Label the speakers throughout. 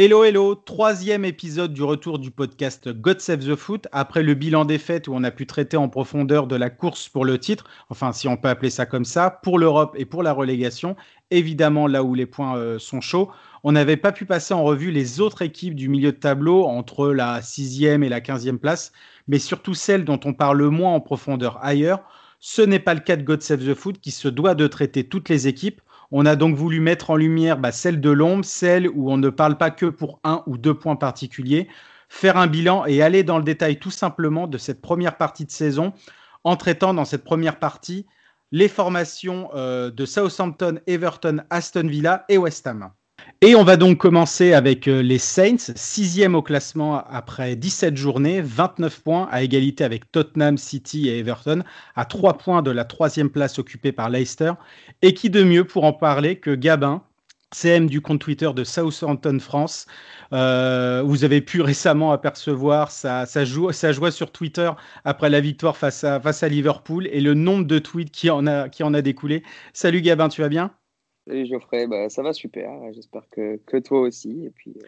Speaker 1: Hello, hello, troisième épisode du retour du podcast God Save the Foot. Après le bilan des fêtes où on a pu traiter en profondeur de la course pour le titre, enfin si on peut appeler ça comme ça, pour l'Europe et pour la relégation, évidemment là où les points euh, sont chauds, on n'avait pas pu passer en revue les autres équipes du milieu de tableau entre la sixième et la quinzième place, mais surtout celles dont on parle le moins en profondeur ailleurs. Ce n'est pas le cas de God Save the Foot qui se doit de traiter toutes les équipes. On a donc voulu mettre en lumière bah, celle de l'ombre, celle où on ne parle pas que pour un ou deux points particuliers, faire un bilan et aller dans le détail tout simplement de cette première partie de saison en traitant dans cette première partie les formations euh, de Southampton, Everton, Aston Villa et West Ham. Et on va donc commencer avec euh, les Saints, sixième au classement après 17 journées, 29 points à égalité avec Tottenham, City et Everton, à 3 points de la troisième place occupée par Leicester. Et qui de mieux pour en parler que Gabin, CM du compte Twitter de Southampton France. Euh, vous avez pu récemment apercevoir sa, joie, sur Twitter après la victoire face à, Liverpool et le nombre de tweets qui en qui en a découlé. Salut Gabin, tu vas bien?
Speaker 2: Salut Geoffrey, bah, ça va super. J'espère que, que, toi aussi. Et puis, euh,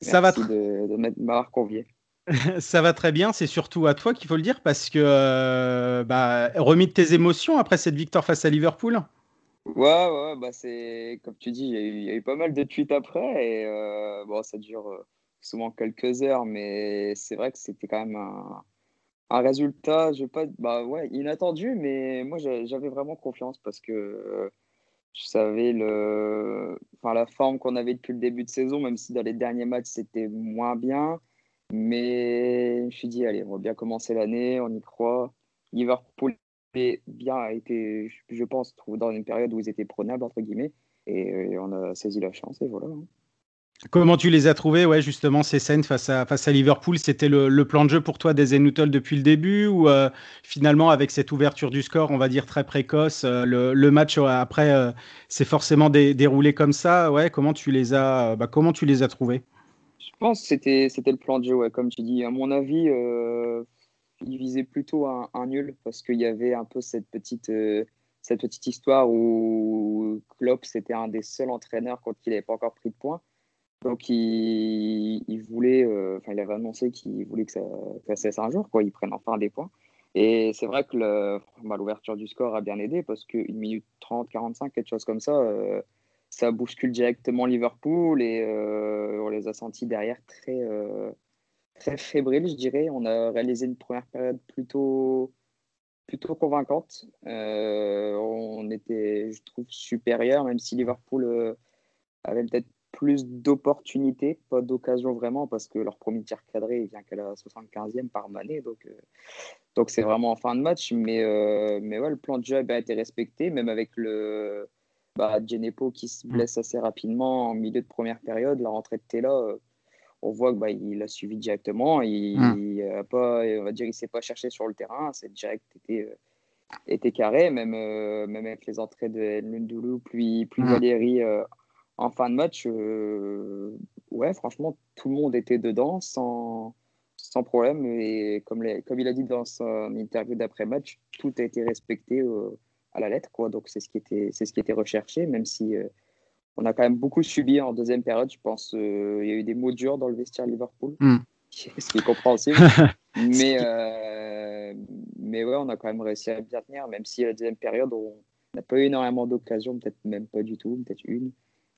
Speaker 1: ça va
Speaker 2: de, de m'avoir convié.
Speaker 1: ça va très bien. C'est surtout à toi qu'il faut le dire parce que euh, bah, remis de tes émotions après cette victoire face à Liverpool.
Speaker 2: Ouais, ouais, bah c'est comme tu dis, il y, a eu pas mal de tweets après et euh, bon, ça dure souvent quelques heures, mais c'est vrai que c'était quand même un, un résultat, je pas, bah ouais, inattendu, mais moi j'avais vraiment confiance parce que je savais le, enfin, la forme qu'on avait depuis le début de saison, même si dans les derniers matchs c'était moins bien. Mais je me suis dit, allez, on va bien commencer l'année, on y croit. Liverpool est bien, a été, je pense, dans une période où ils étaient prenables, entre guillemets. Et on a saisi la chance, et voilà.
Speaker 1: Comment tu les as trouvés, ouais, justement, ces scènes face à, face à Liverpool? C'était le, plan de jeu pour toi des Nuttall depuis le début ou euh, finalement, avec cette ouverture du score, on va dire très précoce, euh, le, match euh, après c'est forcément déroulé comme ça? Ouais, comment, tu les as, bah, comment tu les as trouvés?
Speaker 2: Je pense que c'était, c'était le plan de jeu, ouais, comme tu dis. À mon avis, il visait plutôt un, nul parce qu'il y avait un peu cette petite, cette petite histoire où Klopp, c'était un des seuls entraîneurs quand il n'avait pas encore pris de points. Donc, il, voulait, euh, enfin, il avait annoncé qu'il voulait que ça, cesse un jour, quoi. Ils prennent enfin des points. Et c'est vrai que bah, l'ouverture du score a bien aidé parce qu'une minute 30, 45, quelque chose comme ça, euh, ça bouscule directement Liverpool et euh, on les a sentis derrière très, très fébriles, je dirais. On a réalisé une première période plutôt, plutôt convaincante. on était, je trouve, supérieur, même si Liverpool avait peut-être plus d'opportunités, pas d'occasion vraiment, parce que leur premier tir cadré il vient qu'à la 75e par Mané, donc euh, donc c'est vraiment en fin de match. Mais, euh, mais ouais, le plan de jeu a été respecté, même avec le bah, Genepo qui se blesse assez rapidement en milieu de première période, la rentrée de Tela. Euh, on voit qu'il bah, il a suivi directement. Il, mm. a pas, on va dire, il s'est pas cherché sur le terrain. C'est direct était, était carré, même, même avec les entrées de Ndoulou, puis, puis mm. Valérie en fin de match, euh, ouais, franchement, tout le monde était dedans sans, sans problème. Et comme, les, comme il a dit dans son interview d'après-match, tout a été respecté euh, à la lettre. Quoi. Donc, c'est ce, qui était, c'est ce qui était recherché, même si euh, on a quand même beaucoup subi en deuxième période. Je pense il y a eu des mots durs dans le vestiaire Liverpool, mm. ce qui est compréhensible. mais, mais ouais, on a quand même réussi à bien tenir, même si la deuxième période, on n'a pas eu énormément d'occasions, peut-être même pas du tout, peut-être une.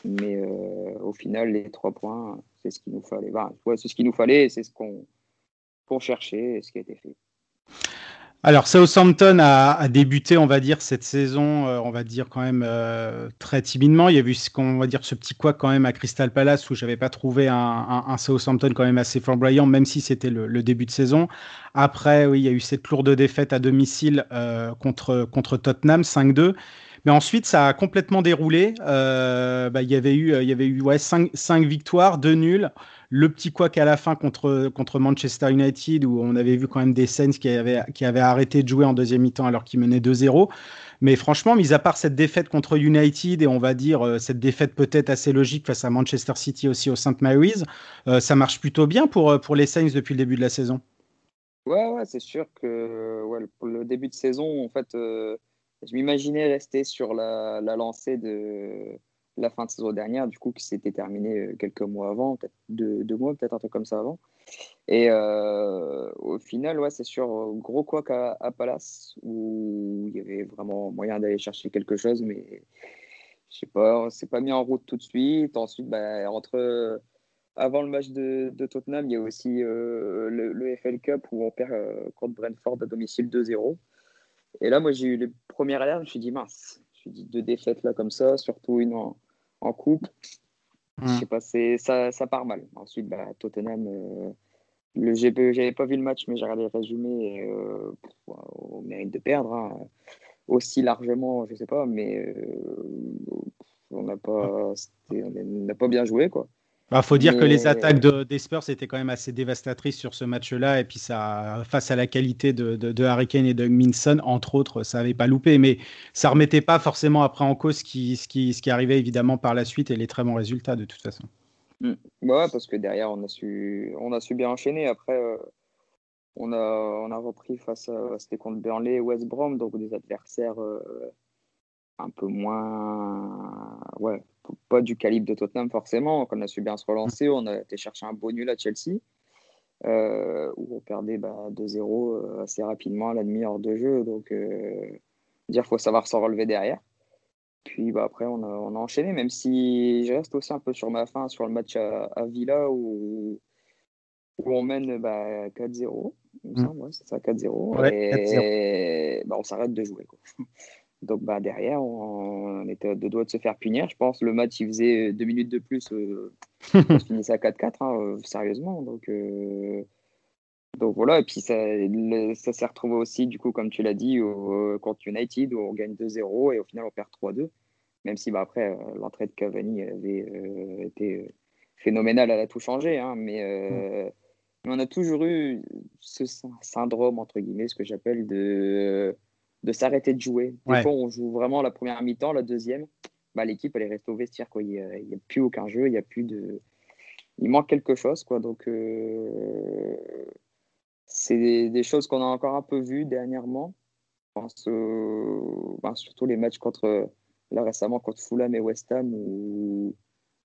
Speaker 2: Mais euh, au final, les trois points, c'est ce qu'il nous fallait. c'est ce qu'il nous fallait c'est ce qu'on cherchait ce qui a été fait.
Speaker 1: Alors, Southampton a, a, débuté, on va dire, cette saison, euh, on va dire quand même euh, très timidement. Il y a eu ce qu'on va dire ce petit quoi quand même à Crystal Palace où j'avais pas trouvé un, un, Southampton quand même assez flamboyant, même si c'était le, début de saison. Après, oui, il y a eu cette lourde défaite à domicile contre, contre Tottenham, 5-2. Mais ensuite, ça a complètement déroulé. Euh, bah, il y avait eu, y avait eu ouais, 5, victoires, 2 nuls. Le petit quoi qu'à la fin contre, contre Manchester United, où on avait vu quand même des Saints qui avaient, qui avaient arrêté de jouer en deuxième mi-temps alors qu'ils menaient 2-0. Mais franchement, mis à part cette défaite contre United et on va dire euh, cette défaite peut-être assez logique face à Manchester City aussi au St. Mary's, euh, ça marche plutôt bien pour, pour les Saints depuis le début de la saison.
Speaker 2: Ouais, ouais, c'est sûr que ouais, le début de saison, en fait, je m'imaginais rester sur la, lancée de la fin de saison dernière, du coup, qui s'était terminée euh, quelques mois avant, peut-être deux, mois, peut-être un truc comme ça avant. Et euh, au final, ouais, c'est sûr, gros quoi à, Palace, où il y avait vraiment moyen d'aller chercher quelque chose, mais je sais pas, c'est pas mis en route tout de suite. Ensuite, bah, entre avant le match de, Tottenham, il y a aussi euh, le, le, FL Cup où on perd contre Brentford à domicile 2-0. Et là, moi, j'ai eu les premières alertes, je me suis dit, mince, je me suis dit deux défaites là comme ça, surtout une en, coupe. Je sais pas, ça, ça part mal. Ensuite, bah, Tottenham, euh, le j'avais pas vu le match, mais j'ai regardé le résumé. Et, euh, on mérite de perdre. Hein. Aussi largement, je sais pas, mais euh, on n'a pas, on pas bien joué. quoi.
Speaker 1: Il bah, faut dire que les attaques de, des Spurs étaient quand même assez dévastatrices sur ce match-là. Et puis, ça, face à la qualité de, de, Harry Kane et de Minson, entre autres, ça n'avait pas loupé. Mais ça ne remettait pas forcément après en cause ce qui, ce, qui, ce qui arrivait évidemment par la suite et les très bons résultats de toute façon.
Speaker 2: Mm. Ouais, parce que derrière, on a su, on a su bien enchaîner. Après, euh, on, a, on a repris face à. C'était contre Burnley et West Brom, donc des adversaires euh, un peu moins. Ouais, pas du calibre de Tottenham forcément. On a su bien se relancer. On a été chercher un beau nul à Chelsea, euh, où on perdait bah, 2-0 euh, assez rapidement à la demi-heure de jeu. Donc, euh, dire faut savoir s'en relever derrière. Puis bah, après, on a, on a, enchaîné, même si je reste aussi un peu sur ma fin sur le match à, Villa où, où on mène bah, 4-0. Mm. c'est ça, 4-0. et bah, on s'arrête de jouer. Quoi. Donc bah, derrière, on, était de doigts de se faire punir. Je pense le match, il faisait deux minutes de plus. Euh, on finissait à 4-4, hein, euh, sérieusement. Donc, euh, donc voilà, et puis ça, ça s'est retrouvé aussi, du coup, comme tu l'as dit, au, contre United, où on gagne 2-0 et au final, on perd 3-2. Même si bah, après, l'entrée de Cavani avait été phénoménale, elle a tout changé. Hein, mais, mais, on a toujours eu ce syndrome, entre guillemets, ce que j'appelle de de s'arrêter de jouer. Des fois, on joue vraiment la première mi-temps, la deuxième, bah, l'équipe, elle est restée au vestiaire. Quoi. Il n'y a, plus aucun jeu, il y a plus de... Il manque quelque chose. Quoi. Donc, euh, c'est des, choses qu'on a encore un peu vues dernièrement. Je pense, ben, surtout les matchs contre, là récemment contre Fulham et West Ham, où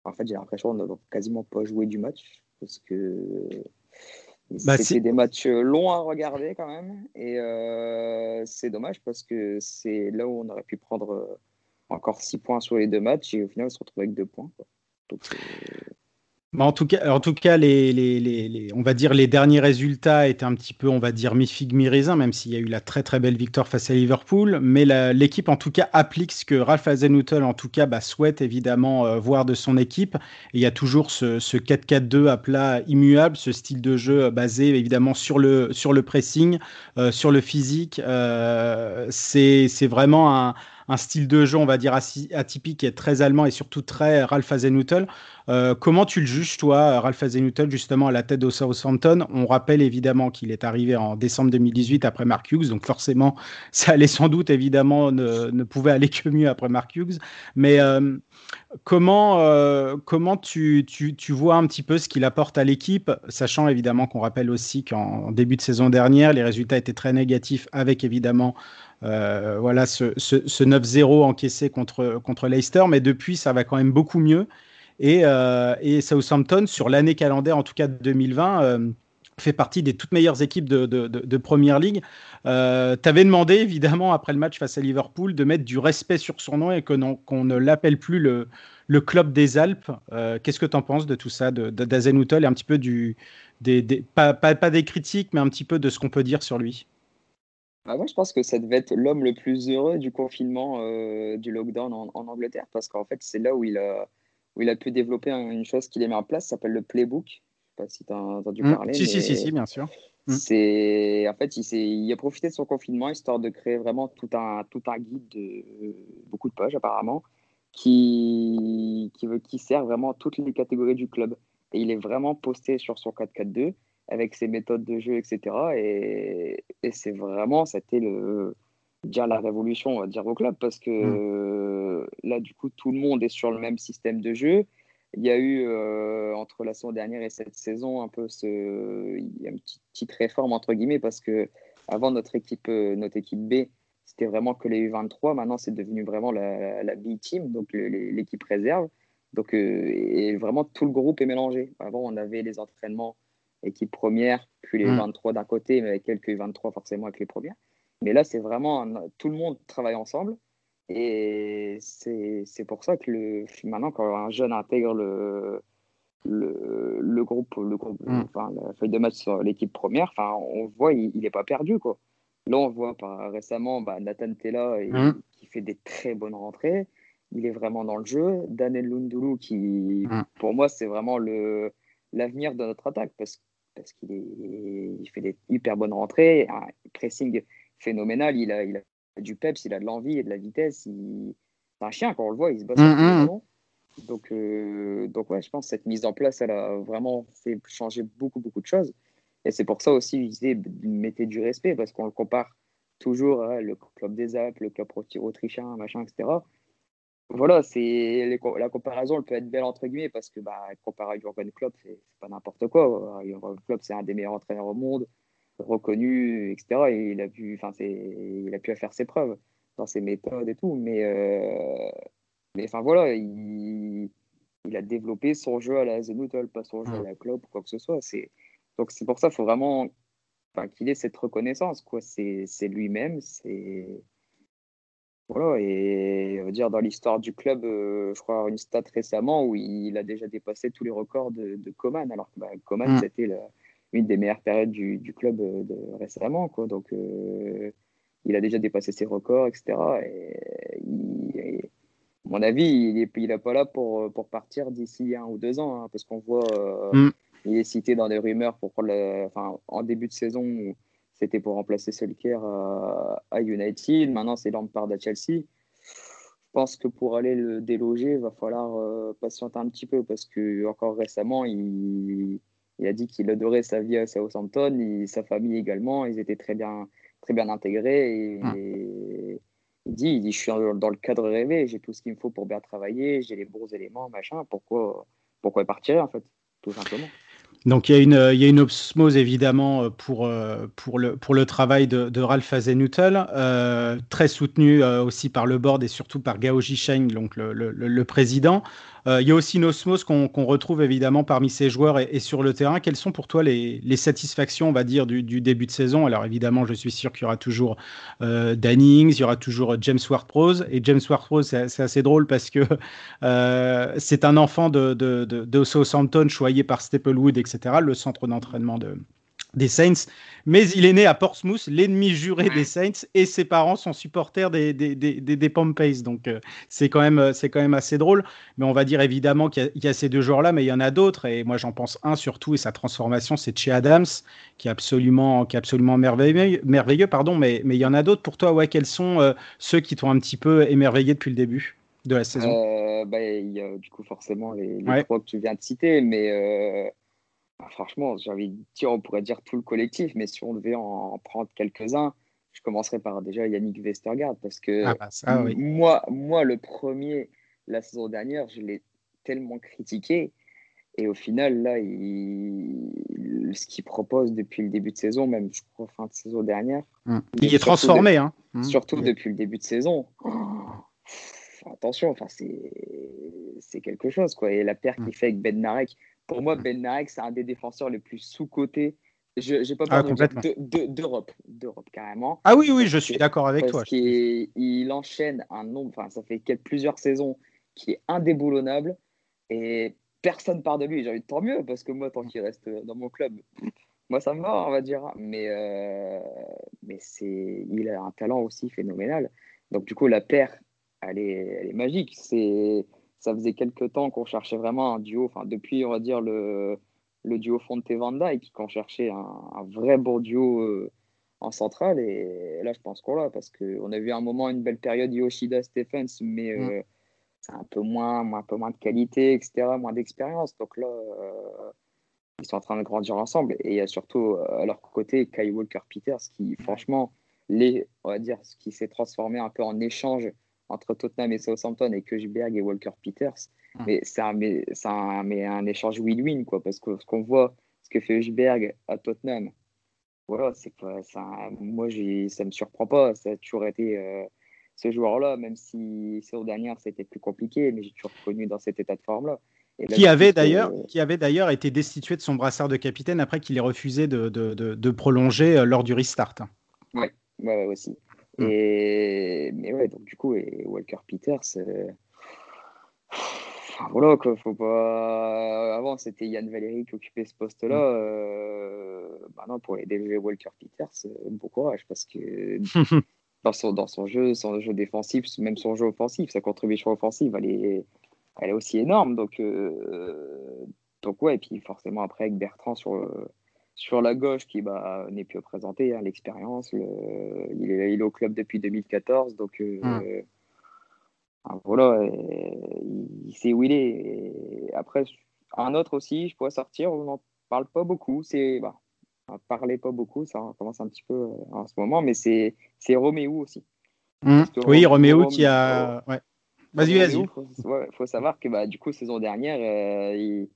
Speaker 2: en fait, j'ai l'impression qu'on n'a quasiment pas joué du match. Parce que bah, C'était des matchs euh, longs à regarder quand même. Et euh, c'est dommage parce que c'est là où on aurait pu prendre euh, encore 6 points sur les deux matchs et au final on se retrouve avec 2 points. Donc,
Speaker 1: en tout cas, en tout cas les, les, les, on va dire les derniers résultats étaient un petit peu, on va dire, mi-figue, mi-raisin, même s'il y a eu la très très belle victoire face à Liverpool. Mais l'équipe, en tout cas, applique ce que Ralph Hasenhuttl, en tout cas, bah, souhaite évidemment euh, voir de son équipe. Il y a toujours ce, ce 4-4-2 à plat immuable, ce style de jeu euh, basé évidemment sur le, sur le pressing, euh, sur le physique. Euh, C'est vraiment un un style de jeu, on va dire, atypique et très allemand et surtout très Ralph Hasenhuttl. Euh, comment tu le juges, toi, Ralph Hasenhuttl, justement à la tête de Southampton? On rappelle évidemment qu'il est arrivé en décembre 2018 après Mark Hughes, donc forcément, ça allait sans doute, évidemment, ne, pouvait aller que mieux après Mark Hughes. Mais euh, comment, euh, comment tu, tu, tu, vois un petit peu ce qu'il apporte à l'équipe, sachant évidemment qu'on rappelle aussi qu'en début de saison dernière, les résultats étaient très négatifs avec évidemment euh, voilà ce, ce, 9-0 encaissé contre, contre Leicester, mais depuis, ça va quand même beaucoup mieux. Et, euh, Southampton, sur l'année calendaire, en tout cas 2020, euh, fait partie des toutes meilleures équipes de, de, de. Euh, tu avais demandé, évidemment, après le match face à Liverpool, de mettre du respect sur son nom et qu'on ne l'appelle plus le, club des Alpes. Qu'est-ce que tu en penses de tout ça, d'Azenoutel et un petit peu du. Des, pas, des critiques, mais un petit peu de ce qu'on peut dire sur lui?
Speaker 2: Ah, moi, je pense que ça devait être l'homme le plus heureux du confinement, euh, du lockdown en, Angleterre, parce qu'en fait, c'est là où il, a, où il a pu développer une chose qu'il a mis en place, ça s'appelle le playbook. Je sais pas si tu as entendu mmh. parler.
Speaker 1: Si, si, si, si, bien sûr. Mm.
Speaker 2: C'est en fait, il, s'est- il a profité de son confinement histoire de créer vraiment tout un, tout un guide de beaucoup de pages apparemment qui, qui, veut, qui sert vraiment toutes les catégories du club. Et il est vraiment posté sur son 4-4-2 avec ses méthodes de jeu, etc. Et, et c'est vraiment, c'était le dire la révolution, on va dire au club, parce que euh, là, du coup, tout le monde est sur le même système de jeu. Il y a eu euh, entre la saison dernière et cette saison un peu ce, il y a une petite, petite réforme entre guillemets parce que avant notre équipe, euh, notre équipe B, c'était vraiment que les U23. Maintenant, c'est devenu vraiment la, la B team, donc l'équipe réserve. Donc, euh, et vraiment tout le groupe est mélangé. Avant, on avait les entraînements équipe première, puis les
Speaker 1: Mm.
Speaker 2: 23 d'un côté, mais avec quelques U23 forcément avec les premières. Mais là, c'est vraiment un- tout le monde travaille ensemble. Et c'est pour ça que le, maintenant, quand un jeune intègre le, le, le groupe, le groupe
Speaker 1: Mm.
Speaker 2: enfin, la feuille de match sur l'équipe première, enfin, on voit, il n'est pas perdu. Quoi. Là, on voit par, récemment bah, Nathan Tella il-
Speaker 1: Mm.
Speaker 2: qui fait des très bonnes rentrées. Il est vraiment dans le jeu. Daniel Lundoulou, qui,
Speaker 1: Mm.
Speaker 2: pour moi, c'est vraiment l'avenir de notre attaque parce, parce qu'il il fait des hyper bonnes rentrées, un pressing phénoménal. Il a, il a du peps, il a de l'envie et de la vitesse. Il... C'est un chien, quand on le voit, il se bat sur
Speaker 1: Mm, mm.
Speaker 2: Donc, euh, donc ouais, je pense que cette mise en place, elle a vraiment fait changer beaucoup, beaucoup de choses. Et c'est pour ça aussi, je disais, mettez du respect, parce qu'on le compare toujours à le club des Alpes, le club autrichien, machin, etc. Voilà, c'est la comparaison, elle peut être belle entre guillemets, parce que bah, comparer à Jurgen Klopp, c'est pas n'importe quoi. Jurgen Klopp, c'est un des meilleurs entraîneurs au monde, reconnu, etc. Et il a pu, enfin, il a pu faire ses preuves dans ses méthodes et tout. Mais, euh, mais enfin voilà, il, il a développé son jeu à la Zenoutel, pas son jeu à la Klopp ou quoi que ce soit. C'est, donc c'est pour ça qu'il faut vraiment enfin, qu'il ait cette reconnaissance. Quoi. C'est, c'est lui-même, c'est voilà, et dire dans l'histoire du club, euh, je crois une stat récemment où il a déjà dépassé tous les records de, de Coman, alors que bah, Coman,
Speaker 1: Mm.
Speaker 2: c'était une des meilleures périodes du, du club euh, de, récemment. Quoi. Donc, euh, il a déjà dépassé ses records, etc. Et, il- et, à mon avis, il n'est il pas là pour, pour partir d'ici un ou deux ans, hein, parce qu'on voit, euh,
Speaker 1: Mm.
Speaker 2: il est cité dans des rumeurs pour prendre le- enfin, en début de saison. où C'était pour remplacer Solskjaer à, à United. Maintenant, c'est Lampard à Chelsea. Je pense que pour aller le déloger, il va falloir euh, patienter un petit peu parce que encore récemment, il, il a dit qu'il adorait sa vie à Southampton, et sa famille également. Ils étaient très bien, très bien intégrés. Et, et il dit, il dit, je suis dans le cadre rêvé, j'ai tout ce qu'il me faut pour bien travailler, j'ai les bons éléments, machin. Pourquoi, pourquoi partir en fait, tout simplement.
Speaker 1: Donc il y, a une, il osmose évidemment euh, pour, euh, pour, le, travail de, Ralph Hasenhuttl, euh, très soutenu aussi par le board et surtout par Gao Jisheng, donc le, le président. Euh, il y a aussi une osmose qu'on retrouve évidemment parmi ces joueurs et, sur le terrain. Quelles sont pour toi les, satisfactions, on va dire, du, début de saison? Alors évidemment, je suis sûr qu'il y aura toujours euh, Danny Ings, il y aura toujours James Ward-Prowse. Et James Ward-Prowse, c'est assez drôle parce que euh, c'est un enfant de, Southampton choyé par Staplewood, etc., le centre d'entraînement de, des Saints, mais il est né à Portsmouth, l'ennemi juré des Saints, et ses parents sont supporters des, des, des, des, des Pompey. Donc euh, c'est quand, même, quand même assez drôle. Mais on va dire évidemment qu'il y, y, a ces deux joueurs-là, mais il y en a d'autres. Et moi j'en pense un surtout, et sa transformation, c'est Che Adams, qui est absolument, qui est absolument merveilleux. merveilleux pardon, mais, mais il y en a d'autres pour toi. Ouais, quels sont euh, ceux qui t'ont un petit peu émerveillé depuis le début de la saison?
Speaker 2: Euh, bah, y a du coup forcément les, les ouais. trois que tu viens de citer, mais euh, franchement, j'ai envie de dire, on pourrait dire tout le collectif, mais si on devait en prendre quelques-uns, je commencerai par déjà Yannick Westergaard, parce que
Speaker 1: ah bah ça, oui.
Speaker 2: moi, moi, le premier, la saison dernière, je l'ai tellement critiqué, et au final, là, il... ce qu'il propose depuis le début de saison, même, je crois, fin de saison dernière.
Speaker 1: Mmh. Il est transformé,
Speaker 2: de...
Speaker 1: hein.
Speaker 2: Mmh. Surtout mmh. depuis le début de saison. Oh attention, enfin, c'est quelque chose, quoi. Et la paire qu'il fait avec Ben Narek, pour moi, Ben Narek, c'est un des défenseurs les plus sous-cotés. Je n'ai pas
Speaker 1: ah,
Speaker 2: peur d'Europe, d'Europe carrément.
Speaker 1: Ah oui, oui, je suis d'accord avec
Speaker 2: parce
Speaker 1: toi.
Speaker 2: Il, il enchaîne un nombre, enfin, ça fait quelques, plusieurs saisons qui est indéboulonnable et personne part de lui. J'ai envie de tant mieux parce que moi, tant qu'il reste dans mon club, moi, ça me va, on va dire. Mais, euh, mais c'est, il a un talent aussi phénoménal. Donc, du coup, la paire, elle est, elle est magique. C'est ça faisait quelques temps qu'on cherchait vraiment un duo, enfin depuis on va dire le, le duo Fonte-Van Dyke, qui ont cherché un, vrai bon duo euh, en centrale. Et là, je pense qu'on l'a, parce qu'on a vu un moment une belle période Yoshida-Stephens, mais mm. euh, c'est un peu moins, un peu moins de qualité, etc., moins d'expérience. Donc là, euh, ils sont en train de grandir ensemble. Et il y a surtout à leur côté Kai Walker-Peters, qui, franchement, les, on va dire, ce qui s'est transformé un peu en échange entre Tottenham et Southampton et Kushberg et Walker Peters. Hum. Mais c'est un, mais, un, mais un échange win-win, quoi, parce que ce qu'on voit, ce que fait Kushberg à Tottenham, voilà, c'est pas, ça, moi, ça me surprend pas. Ça a toujours été euh, ce joueur-là, même si saison dernière c'était plus compliqué, mais j'ai toujours connu dans cet état de forme-là.
Speaker 1: qui, avait d'ailleurs, qui avait d'ailleurs été destitué de son brassard de capitaine après qu'il ait refusé de, de, de, prolonger euh, lors du restart.
Speaker 2: Oui, ouais, aussi. Mm. Et, mais ouais, donc du coup, et Walker Peters, euh, enfin, voilà, quoi, faut pas. Avant, c'était Yann Valéry qui occupait ce poste-là. Mm. Euh... Bah pour aider Walker Peters, euh, bon courage, parce que dans, son, dans son jeu, son jeu défensif, même son jeu offensif, sa contribution offensive, elle est, elle est aussi énorme. Donc, euh, donc ouais, et puis forcément, après, avec Bertrand sur sur la gauche, qui bah, n'est plus présenté, hein, l'expérience, il, est, il, est, au club depuis 2014, donc euh, hmm. voilà, il, sait où il est. après, un autre aussi, je pourrais sortir, on n'en parle pas beaucoup, c'est. Bah, on parlait pas beaucoup, ça commence un petit peu euh, en ce moment, mais c'est Roméo aussi.
Speaker 1: Hmm. Oui, Roméo qui a. Ouais. Vas-y, vas-y.
Speaker 2: Il faut, savoir que bah, du coup, saison dernière, euh, il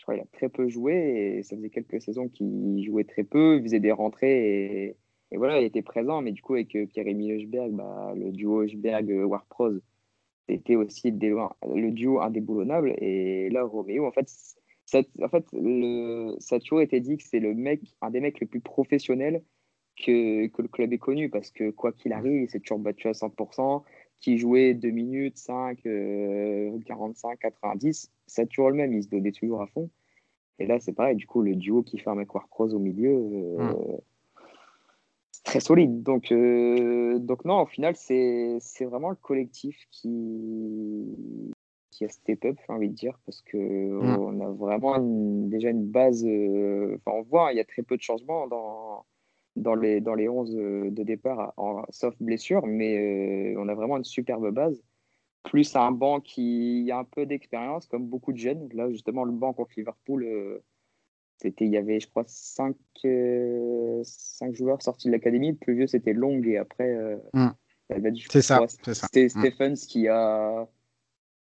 Speaker 2: je crois qu'il a très peu joué et ça faisait quelques saisons qu'il jouait très peu, il faisait des rentrées et, voilà, il était présent. Mais du coup, avec euh, Pierre-Emile Hochberg, bah, le duo Hochberg-Warpros, c'était aussi le duo indéboulonnable. Et là, Roméo, en fait, ça, en fait ça a toujours été dit que c'est mec, un des mecs les plus professionnels que, que le club ait connu parce que quoi qu'il arrive, il s'est toujours battu à 100% qui jouait 2 minutes, 5, 45, 90, c'est toujours le même, il se donnait toujours à fond. Et là, c'est pareil, du coup, le duo qui fait un Cross au milieu, euh, hmm. c'est très solide. Donc, euh, donc non, au final, c'est vraiment le collectif qui, qui a step up, j'ai envie de dire, parce qu'on hmm. on a vraiment déjà une base. Euh, enfin, on voit, il y a très peu de changements dans dans les, dans les 11 euh, de départ, en, sauf blessure, mais euh, on a vraiment une superbe base. Plus un banc qui a un peu d'expérience, comme beaucoup de jeunes. Là, justement, le banc contre Liverpool, euh, c'était, il y avait, je crois, 5, joueurs sortis de l'académie. Le plus vieux, c'était Long, et après,
Speaker 1: mm. c'est ça.
Speaker 2: C'était mm. Stephens qui a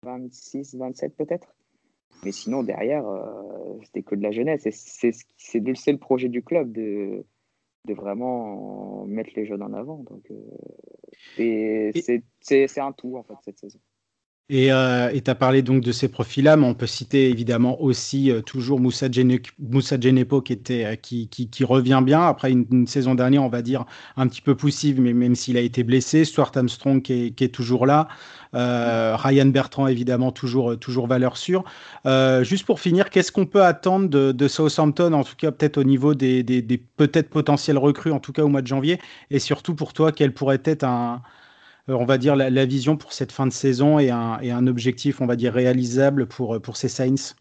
Speaker 2: 26, 27 peut-être. Mais sinon, derrière, c'était que de la jeunesse. C'est le projet du club de de vraiment mettre les jeunes en avant. Donc, euh, c'est un tout, en fait, cette saison.
Speaker 1: Et euh, tu as parlé donc de ces profils-là, mais on peut citer évidemment aussi euh, toujours Moussa, Genepo qui, était, euh, qui, qui, revient bien après une, saison dernière, on va dire, un petit peu poussive, mais même s'il a été blessé. Stuart Armstrong qui est, qui est toujours là. Ryan Bertrand, évidemment, toujours, toujours valeur sûre. juste pour finir, qu'est-ce qu'on peut attendre de, de, Southampton, en tout cas peut-être au niveau des, des, des peut-être potentiels recrues, en tout cas au mois de janvier, et surtout pour toi, quel pourrait être un euh, on va dire, la, vision pour cette fin de saison et un, et un, objectif, on va dire, réalisable pour, pour ces Saints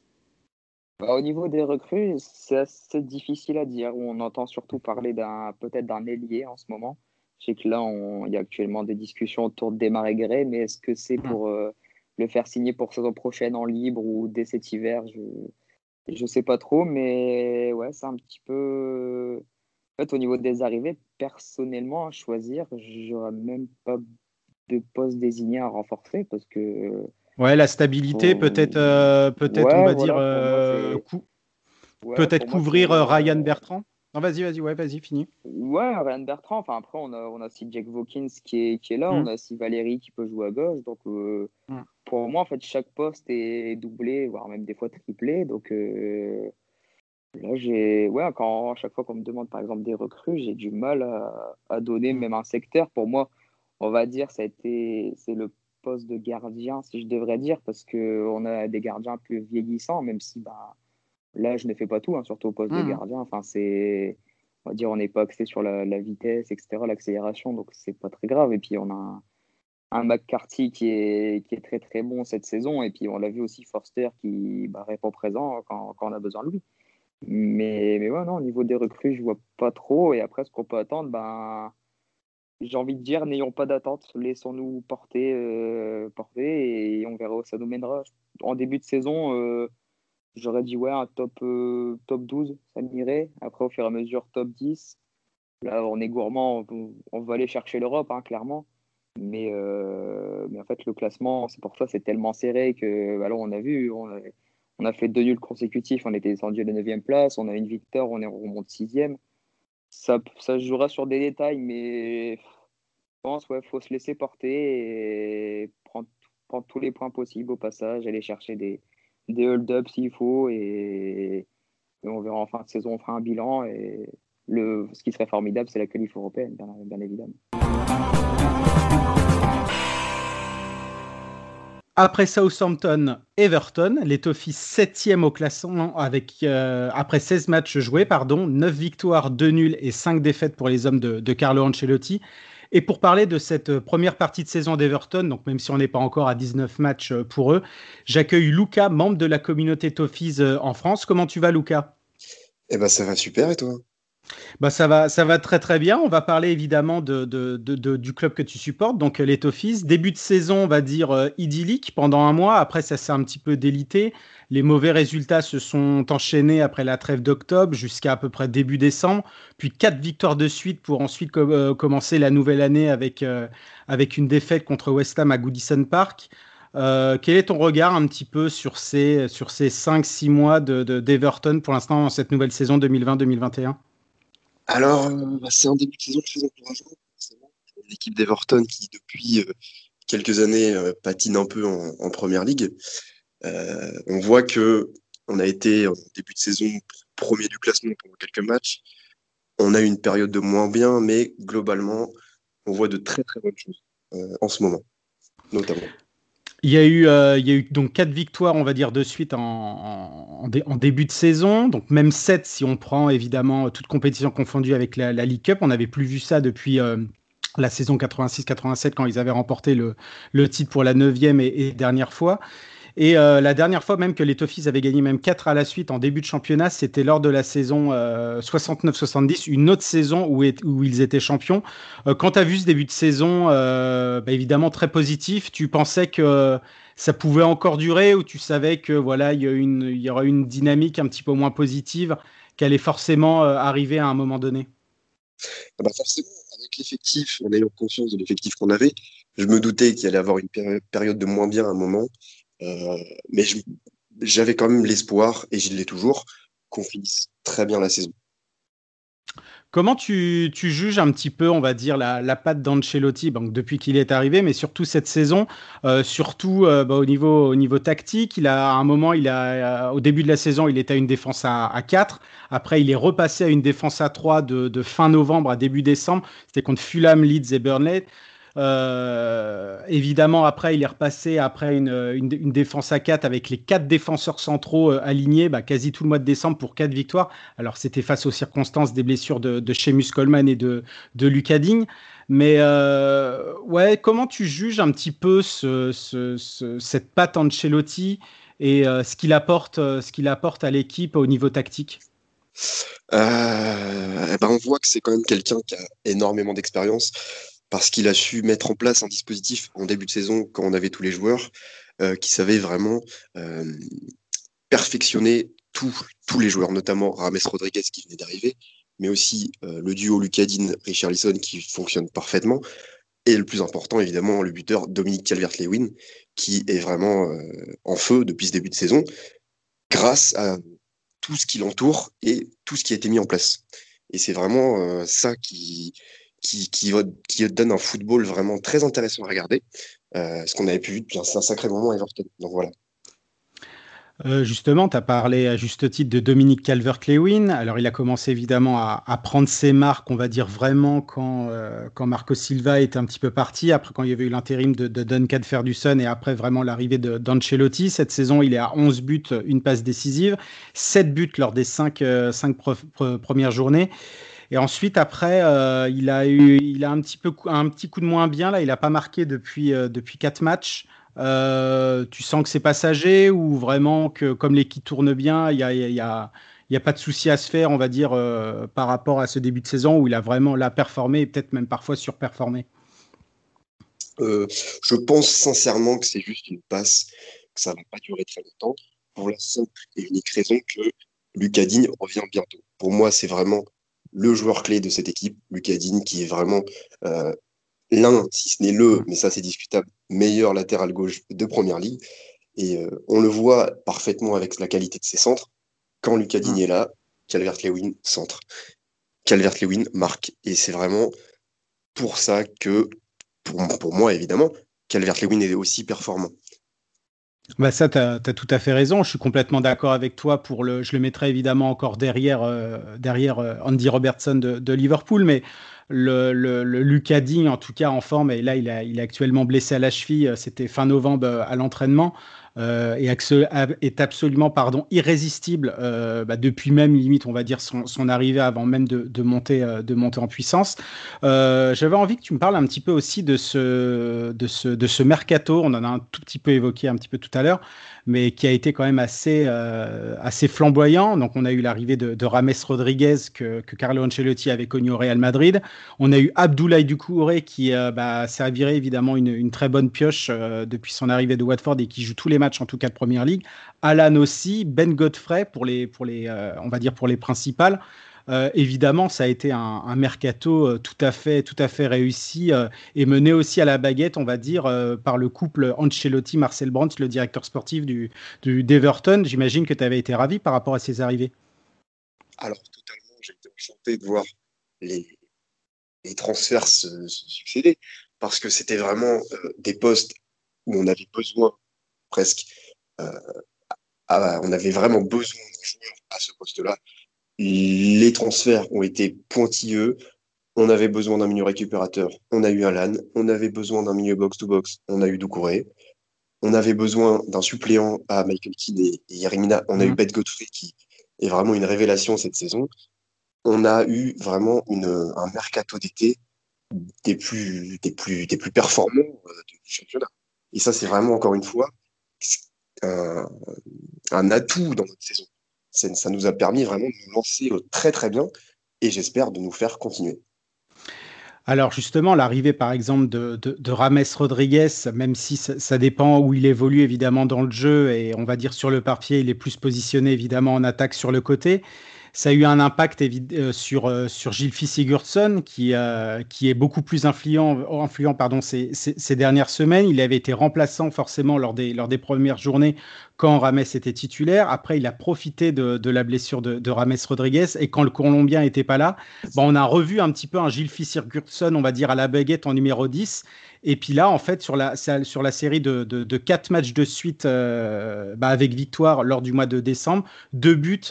Speaker 2: bah, Au niveau des recrues, c'est assez difficile à dire. On entend surtout parler d'un peut-être d'un ailier en ce moment. Je sais que là, il y a actuellement des discussions autour de démarrer Gray, mais est-ce que c'est pour euh, le faire signer pour saison prochaine en libre ou dès cet hiver Je ne sais pas trop, mais ouais, c'est un petit peu. En fait, au niveau des arrivées, personnellement, à choisir, j'aurais même pas de postes désignés à renforcer parce que.
Speaker 1: Ouais, la stabilité, peut-être, euh, peut-être, on va dire, euh, peut-être couvrir euh, Ryan Bertrand. Non, vas-y, vas-y, ouais, vas-y, fini.
Speaker 2: Ouais, Ryan Bertrand. Enfin, après, on a, on a aussi Jack Vokins qui est, qui est là, mm. on a aussi Valérie qui peut jouer à gauche. Donc, mm. pour moi, en fait, chaque poste est doublé, voire même des fois triplé. Donc, là, j'ai. Ouais, quand, à chaque fois qu'on me demande, par exemple, des recrues, j'ai du mal à, à donner mm. même un secteur. Pour moi, on va dire, ça a été, c'est le poste de gardien, si je devrais dire, parce qu'on a des gardiens plus vieillissants, même si bah, là, je ne fais pas tout, hein, surtout au poste de hmm. gardien. Enfin, c'est, on va dire, on n'est pas axé sur la, vitesse, etc., l'accélération, donc c'est pas très grave. Et puis, on a un, un, McCarthy qui est, qui est très très bon cette saison, et puis on l'a vu aussi, Forster qui bah, répond présent quand, quand, on a besoin de lui. Mais, mais ouais, non, au niveau des recrues, je vois pas trop. Et après, ce qu'on peut attendre, ben, j'ai envie de dire, n'ayons pas d'attente, laissons-nous porter, euh, porter et on verra où ça nous mènera. En début de saison, euh, j'aurais dit ouais, top, euh, top 12, ça m'irait. Après, au fur et à mesure, top 10. Là, on est gourmand, on, va aller chercher l'Europe, hein, clairement. Mais, mais en fait, le classement, c'est pour ça, c'est tellement serré que, alors, on a vu, on a, on fait deux nuls consécutifs, on était descendu à la 9 place, on a une victoire, on est remonté 6 ça, ça jouera sur des détails, mais pense ouais, faut se laisser porter et prendre, tous les points possibles au passage, aller chercher des, des hold-up s'il faut et, on verra en fin de saison, on fera un bilan et ce qui serait formidable, c'est la qualif européenne, bien évidemment.
Speaker 1: Après Southampton, Everton, les Toffees 7e au classement avec, euh, après 16 matchs joués, pardon, 9 victoires, 2 nuls et 5 défaites pour les hommes de, Carlo Ancelotti. Et pour parler de cette première partie de saison d'Everton, donc même si on n'est pas encore à 19 matchs euh, pour eux, j'accueille Luca, membre de la communauté Toffees euh, en France. Comment tu vas, Luca
Speaker 3: Eh ben, ça va super, et toi?
Speaker 1: Bah ça, va, ça va très très bien. On va parler évidemment de, de, de, du club que tu supportes, donc les Toffees. Début de saison, on va dire euh, idyllique pendant un mois. Après, ça s'est un petit peu délité. Les mauvais résultats se sont enchaînés après la trêve d'octobre jusqu'à à peu près début décembre. Puis quatre victoires de suite pour ensuite euh, commencer la nouvelle année avec, euh, avec une défaite contre West Ham à Goodison Park. quel est ton regard un petit peu sur ces, sur ces 5-6 mois d'Everton de, pour l'instant dans cette nouvelle saison 2020-2021
Speaker 3: alors, euh, bah, c'est un début de saison très encourageant, L'équipe d'Everton qui, depuis euh, quelques années, euh, patine un peu en, première ligue. on voit que on a été en début de saison premier du classement pour quelques matchs. On a eu une période de moins bien, mais globalement, on voit de très très bonnes choses en ce moment, notamment.
Speaker 1: Il y, a eu, euh, il y a eu donc quatre victoires, on va dire, de suite en, début de saison. Donc même sept si on prend évidemment toute compétition confondue avec la, League Cup. On n'avait plus vu ça depuis euh, la saison 86-87 quand ils avaient remporté le, titre pour la neuvième et dernière fois. Et euh, la dernière fois même que les Toffees avaient gagné même 4 à la suite en début de championnat, c'était lors de la saison 69-70, euh, une autre saison où, ils étaient champions. Euh, quand tu as vu ce début de saison, bah, évidemment très positif, tu pensais que ça pouvait encore durer ou tu savais que voilà, il y, y aurait une dynamique un petit peu moins positive qui allait forcément arriver à un moment donné?
Speaker 3: Ah bah Forcément, avec l'effectif, en ayant conscience de l'effectif qu'on avait, je me doutais qu'il allait avoir une période de moins bien à un moment. Euh, mais j'avais quand même l'espoir, et je l'ai toujours, qu'on finisse très bien la saison.
Speaker 1: Comment tu, juges un petit peu, on va dire, la, patte d'Ancelotti depuis qu'il est arrivé, mais surtout cette saison, euh, surtout euh, bah, au, niveau, au niveau tactique. Il a, un moment, il a, au début de la saison, il était à une défense à, à 4. Après, il est repassé à une défense à 3 de, de fin novembre à début décembre. C'était contre Fulham, Leeds et Burnley. Euh, évidemment, après, il est repassé après une, une, défense à 4 avec les quatre défenseurs centraux euh, alignés bah, quasi tout le mois de décembre pour quatre victoires. Alors, c'était face aux circonstances des blessures de, de Seamus Coleman et de, de Lucas. Mais euh, ouais, comment tu juges un petit peu ce, ce, cette patte Ancelotti et ce qu'il apporte, ce qu'il apporte à l'équipe au niveau tactique?
Speaker 3: Euh, ben on voit que c'est quand même quelqu'un qui a énormément d'expérience parce qu'il a su mettre en place un dispositif en début de saison quand on avait tous les joueurs euh, qui savaient vraiment euh, perfectionner tous les joueurs, notamment Rames Rodriguez qui venait d'arriver, mais aussi euh, le duo Lucadine Richarlison qui fonctionne parfaitement, et le plus important évidemment le buteur Dominique Calvert-Lewin qui est vraiment en feu depuis ce début de saison grâce à tout ce qui l'entoure et tout ce qui a été mis en place. Et c'est vraiment ça qui, qui, donne un football vraiment très intéressant à regarder. Euh, ce qu'on avait pu vu depuis un, sacré moment à Everton. Donc voilà.
Speaker 1: Euh, justement, tu as parlé à juste titre de Dominique Calvert-Lewin. Alors, il a commencé évidemment à, prendre ses marques, on va dire vraiment, quand, euh, quand Marco Silva était un petit peu parti, après quand il y avait eu l'intérim de, Duncan Ferguson et après vraiment l'arrivée d'Ancelotti. Cette saison, il est à 11 buts, une passe décisive, 7 buts lors des 5, 5 premières journées. Et ensuite, après, euh, il a eu, il a un petit peu, un petit coup de moins bien là. Il n'a pas marqué depuis euh, depuis quatre matchs. Euh, tu sens que c'est passager ou vraiment que comme l'équipe tourne bien, il y a, il y a, n'y a pas de souci à se faire, on va dire, par rapport à ce début de saison où il a vraiment performé et peut-être même parfois surperformé?
Speaker 3: Je pense sincèrement que c'est juste une passe, que ça ne va pas durer très longtemps, pour la simple et unique raison que Lucas Digne revient bientôt. Pour moi, c'est vraiment le joueur clé de cette équipe, Lucas Digne, qui est vraiment l'un, si ce n'est le, mais ça c'est discutable, meilleur latéral gauche de première ligue. Et euh, on le voit parfaitement avec la qualité de ses centres. Quand Lucas Digne est là, Calvert-Lewin centre. Calvert-Lewin marque. Et c'est vraiment pour ça que, pour, pour moi évidemment, Calvert-Lewin est aussi performant.
Speaker 1: Bah ça, tu as, tout à fait raison. Je suis complètement d'accord avec toi. Pour le, je le mettrai évidemment encore derrière, euh, derrière euh, Andy Robertson de, Liverpool, mais le, le, le en tout cas en forme, et là, il, a, il est actuellement blessé à la cheville. C'était fin novembre à l'entraînement. Euh, est, absolument pardon, irrésistible euh, bah, depuis même limite, on va dire, son, son arrivée avant même de, de monter, euh, de monter en puissance. J'avais envie que tu me parles un petit peu aussi de ce, de, ce, de ce mercato. On en a un tout petit peu évoqué un petit peu tout à l'heure mais qui a été quand même assez, euh, assez flamboyant. Donc, on a eu l'arrivée de, Rames Rodriguez que, que, Carlo Ancelotti avait connu au Real Madrid. On a eu Abdoulaye Doucouré qui euh, bah, servirait évidemment une, une, très bonne pioche euh, depuis son arrivée de Watford et qui joue tous les matchs en tout cas de Première Ligue. Alan aussi, Ben Godfrey pour les, pour les on va dire pour les principales. Euh, évidemment, ça a été un, mercato euh, tout à fait, tout à fait réussi euh, et mené aussi à la baguette, on va dire, par le couple Ancelotti-Marcel Brandt, le directeur sportif du, d'Everton. J'imagine que tu avais été ravi par rapport à ses arrivées.
Speaker 3: Alors, totalement, j'ai été enchanté de voir les, les transferts se, succéder parce que c'était vraiment des postes où on avait besoin presque. on avait vraiment besoin d'un joueur à ce poste-là les transferts ont été pointilleux. On avait besoin d'un milieu récupérateur. On a eu Alan. On avait besoin d'un milieu box-to-box. On a eu Doucouré. On avait besoin d'un suppléant à Michael Keane et, Yerimina. On a eu. Beth Godfrey qui est vraiment une révélation cette saison. On a eu vraiment une, un mercato d'été des plus, des, plus, des plus performants euh, du championnat. Et ça, c'est vraiment, encore une fois, un, un atout dans notre saison ça nous a permis vraiment de nous lancer euh, très très bien et j'espère de nous faire continuer.
Speaker 1: Alors justement, l'arrivée par exemple de, de, Rames Rodriguez, même si ça, dépend où il évolue évidemment dans le jeu et on va dire sur le papier, il est plus positionné évidemment en attaque sur le côté. Ça a eu un impact euh, sur, euh, sur Gilles Sigurdsson, qui, euh, qui est beaucoup plus influent, influent pardon, ces, ces, dernières semaines. Il avait été remplaçant forcément lors des, lors des premières journées quand Rames était titulaire. Après, il a profité de, de la blessure de, de, Rames Rodriguez. Et quand le Colombien n'était pas là, bon, on a revu un petit peu un Gilles Sigurdsson, on va dire, à la baguette en numéro 10. Et puis là, en fait, sur la, sur la série de, de, quatre matchs de suite euh, bah avec victoire lors du mois de décembre, deux buts,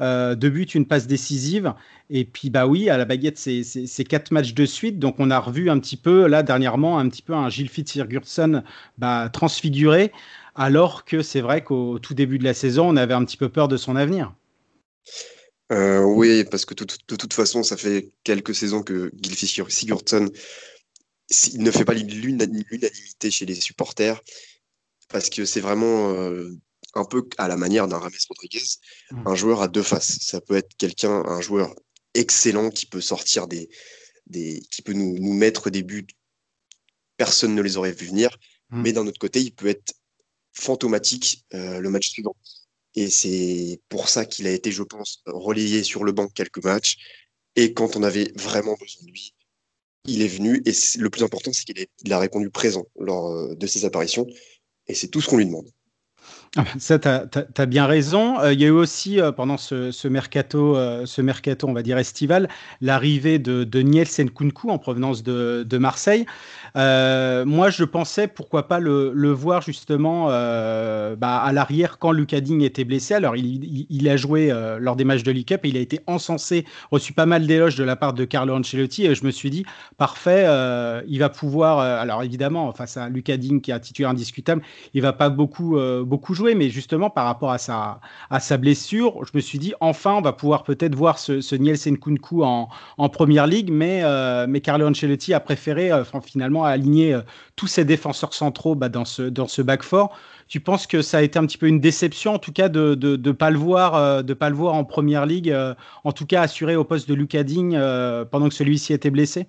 Speaker 1: euh, deux buts, une passe décisive. Et puis, bah oui, à la baguette, c'est quatre matchs de suite. Donc, on a revu un petit peu, là, dernièrement, un petit peu un Gilles Fitzgerson bah, transfiguré, alors que c'est vrai qu'au tout début de la saison, on avait un petit peu peur de son avenir.
Speaker 3: Euh, oui, parce que de toute façon, ça fait quelques saisons que Gilles Sigurdsson il ne fait pas l'unanimité chez les supporters parce que c'est vraiment euh, un peu à la manière d'un Rames Rodriguez, mmh. un joueur à deux faces. Ça peut être quelqu'un, un joueur excellent qui peut sortir des, des qui peut nous, nous, mettre des buts. Personne ne les aurait vu venir, mmh. mais d'un autre côté, il peut être fantomatique euh, le match suivant. Et c'est pour ça qu'il a été, je pense, relayé sur le banc quelques matchs. Et quand on avait vraiment besoin de lui, il est venu et le plus important, c'est qu'il a, répondu présent lors euh, de ses apparitions et c'est tout ce qu'on lui demande.
Speaker 1: Ah, ça, tu as, bien raison. Euh, il y a eu aussi, euh, pendant ce, mercato, ce mercato, on va dire estival, l'arrivée de, de Kunku en provenance de, Marseille. Euh, moi, je pensais pourquoi pas le, voir justement euh, bah, à l'arrière quand Lucas Digne était blessé. Alors, il, a joué euh, lors des matchs de League Cup et il a été encensé, reçu pas mal d'éloges de la part de Carlo Ancelotti. Et je me suis dit, parfait, euh, il va pouvoir. alors, évidemment, face à Lucas Digne qui est un titulaire indiscutable, il va pas beaucoup, beaucoup jouer mais justement par rapport à sa, à sa blessure, je me suis dit enfin on va pouvoir peut-être voir ce, ce Nielsen Kunku en, en première ligue, mais, euh, mais Carlo Ancelotti a préféré euh, finalement aligner euh, tous ses défenseurs centraux bah, dans, ce, dans ce back four. Tu penses que ça a été un petit peu une déception, en tout cas, de ne de, pas, le voir, pas le voir en première ligue, en tout cas assuré au poste de Lucas Digne pendant que celui-ci était blessé?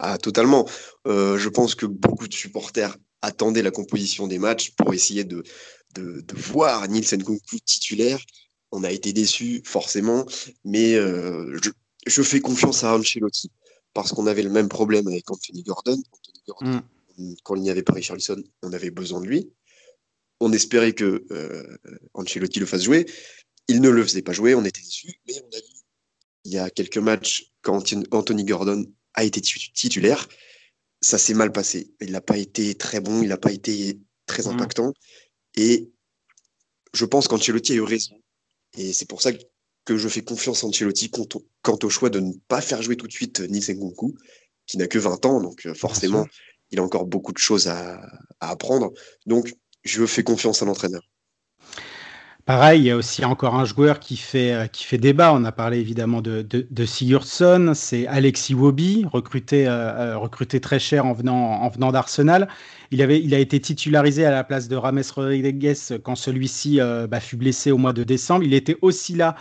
Speaker 3: Ah, totalement. je pense que beaucoup de supporters attendaient la composition des matchs pour essayer de, de, voir Nielsen Kunku titulaire. On a été déçus, forcément, mais je, je, fais confiance à Ancelotti parce qu'on avait le même problème avec Anthony Gordon. Anthony Gordon mm. Quand il n'y avait pas Richarlison, on avait besoin de lui. On espérait que euh, Ancelotti le fasse jouer. Il ne le faisait pas jouer, on était déçus, mais on a vu il y a quelques matchs quand Anthony Gordon a été titulaire, ça s'est mal passé. Il n'a pas été très bon, il n'a pas été très mm. Et je pense qu'Ancelotti a eu raison. Et c'est pour ça que je fais confiance à Ancelotti quant au, choix de ne pas faire jouer tout de suite Nice Nkunku, qui n'a que 20 ans, donc euh, forcément, il a encore beaucoup de choses à, à apprendre. Donc, je fais confiance à l'entraîneur.
Speaker 1: Pareil, il y a aussi encore un joueur qui fait, euh, qui fait débat. On a parlé évidemment de, de, Sigurdsson, c'est Alexis Wobi, recruté, euh, euh, recruté très cher en venant, en venant d'Arsenal. Il, il a été titularisé à la place de Rames Rodriguez quand celui-ci bah, fut blessé au mois de décembre. Il était aussi là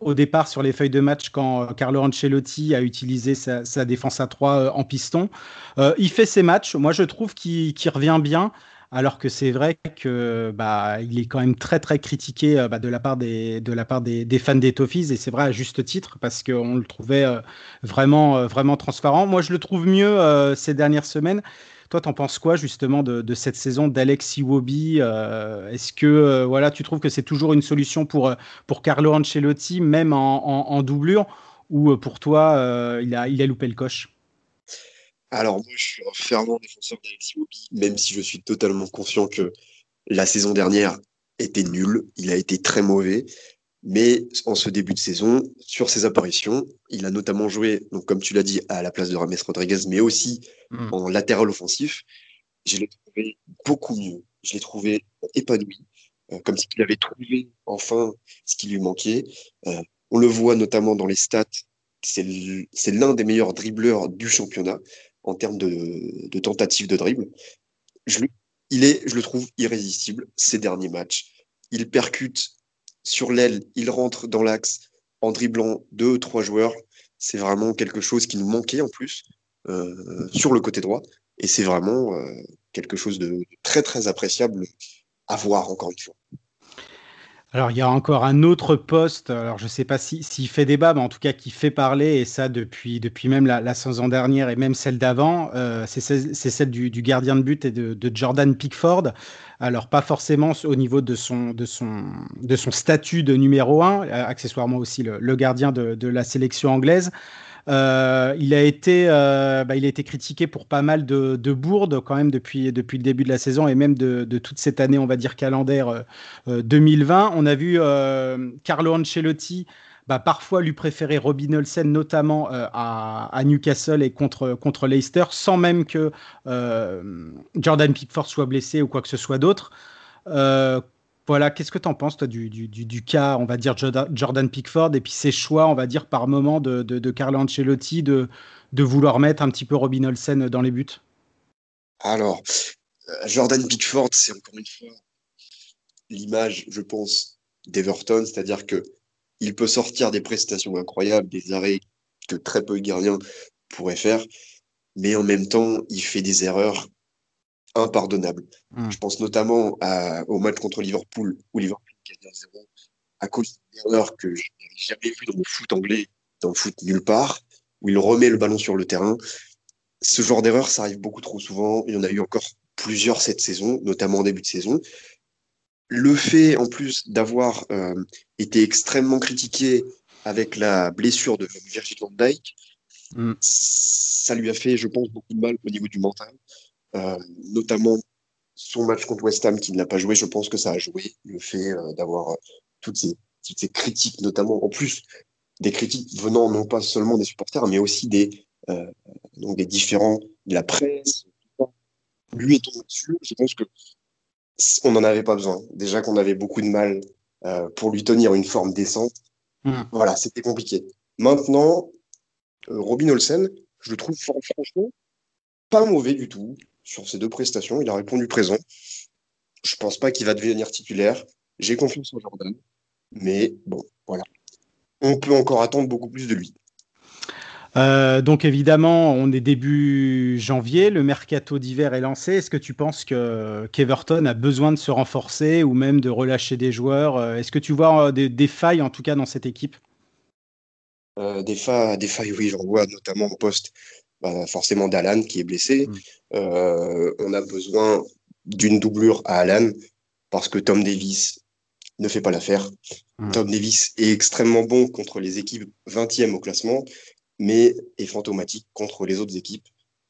Speaker 1: au départ sur les feuilles de match quand Carlo Ancelotti a utilisé sa, sa défense à 3 en piston. il fait ses matchs. Moi, je trouve qu'il revient bien alors que c'est vrai que bah, il est quand même très très critiqué euh, bah, de la part des de la part des, des fans des Toffees et c'est vrai à juste titre parce qu'on le trouvait euh, vraiment euh, vraiment transparent. Moi, je le trouve mieux ces dernières semaines. Toi, t'en penses quoi justement de, cette saison d'Alex Iwobi Est-ce que voilà, tu trouves que c'est toujours une solution pour pour Carlo Ancelotti, même en, en, doublure, ou pour toi, il a il a loupé le coche?
Speaker 3: Alors, moi, je suis un fervent défenseur d'Alexis Wobi, même si je suis totalement conscient que la saison dernière était nulle. Il a été très mauvais. Mais en ce début de saison, sur ses apparitions, il a notamment joué, donc comme tu l'as dit, à la place de Rames Rodriguez, mais aussi hmm. en latéral offensif. Je l'ai trouvé beaucoup mieux. Je l'ai trouvé épanoui, euh, comme s'il avait trouvé enfin ce qui lui manquait. Euh, on le voit notamment dans les stats. C'est l'un des meilleurs dribbleurs du championnat en termes de, tentatives de dribble. Je, il est, je le trouve irrésistible ces derniers matchs. Il percute sur l'aile, il rentre dans l'axe en dribblant deux ou trois joueurs. C'est vraiment quelque chose qui nous manquait en plus euh, sur le côté droit. Et c'est vraiment euh, quelque chose de très très appréciable à voir encore une fois.
Speaker 1: Alors, il y a encore un autre poste, alors je ne sais pas s'il si, fait débat, mais en tout cas qui fait parler, et ça depuis, depuis même la, saison dernière et même celle d'avant, euh, c'est celle du, gardien de but et de, Jordan Pickford. Alors, pas forcément au niveau de son, de son, de son statut de numéro un, euh, accessoirement aussi le, le gardien de, de, la sélection anglaise. Euh, il, a été, euh, bah, il a été critiqué pour pas mal de, de, bourdes quand même depuis, depuis le début de la saison et même de, toute cette année, on va dire, calendaire 2020. Euh, on a vu Carlo Ancelotti bah, parfois lui préférer Robin Olsen, notamment à, à, Newcastle et contre, contre Leicester, sans même que Jordan Pickford soit blessé ou quoi que ce soit d'autre. Voilà, qu'est-ce que tu en penses, du, cas, on va dire, Jordan Pickford, et puis ses choix, on va dire, par moment de, de, Carlo Ancelotti de, de vouloir mettre un petit peu Robin Olsen dans les buts?
Speaker 3: Alors, euh, Jordan Pickford, c'est encore une fois l'image, je pense, d'Everton, c'est-à-dire que il peut sortir des prestations incroyables, des arrêts que très peu de gardiens pourraient faire, mais en même temps, il fait des erreurs impardonnable. Hmm. Je pense notamment au match contre Liverpool, où Liverpool gagne 0 à cause d'une erreur que je n'avais jamais vue dans le foot anglais, dans le foot nulle part, où il remet le ballon sur le terrain. Ce genre d'erreur, ça arrive beaucoup trop souvent. Il y en a eu encore plusieurs cette saison, notamment en début de saison. Le fait, en plus, d'avoir euh, été extrêmement critiqué avec la blessure de Virgil van Dijk, hmm. ça lui a fait, je pense, beaucoup de mal au niveau du mental. Euh, notamment son match contre West Ham qui ne l'a pas joué, je pense que ça a joué le fait euh, d'avoir euh, toutes ces, toutes ces critiques, notamment en plus des critiques venant non pas seulement des supporters, mais aussi des, donc des différents de la presse. Lui étant dessus, je pense que on n'en avait pas besoin. Déjà qu'on avait beaucoup de mal euh, pour lui tenir une forme décente.
Speaker 1: Mm.
Speaker 3: Voilà, c'était compliqué. Maintenant, euh, Robin Olsen, je le trouve franchement pas mauvais du tout sur ses deux prestations. Il a répondu présent. Je pense pas qu'il va devenir titulaire. J'ai confiance en Jordan. Mais bon, voilà. On peut encore attendre beaucoup plus de lui.
Speaker 1: Euh, donc évidemment, on est début janvier, le mercato d'hiver est lancé. Est-ce que tu penses que qu'Everton a besoin de se renforcer ou même de relâcher des joueurs? Euh, Est-ce que tu vois euh, des, failles en tout cas dans cette équipe?
Speaker 3: Des, failles, des failles, oui, j'en vois notamment au poste bah, forcément d'Alan qui est blessé. Mm. on a besoin d'une doublure à Alan parce que Tom Davis ne fait pas l'affaire. Mm. Tom Davis est extrêmement bon contre les équipes 20e au classement mais est fantomatique contre les autres équipes.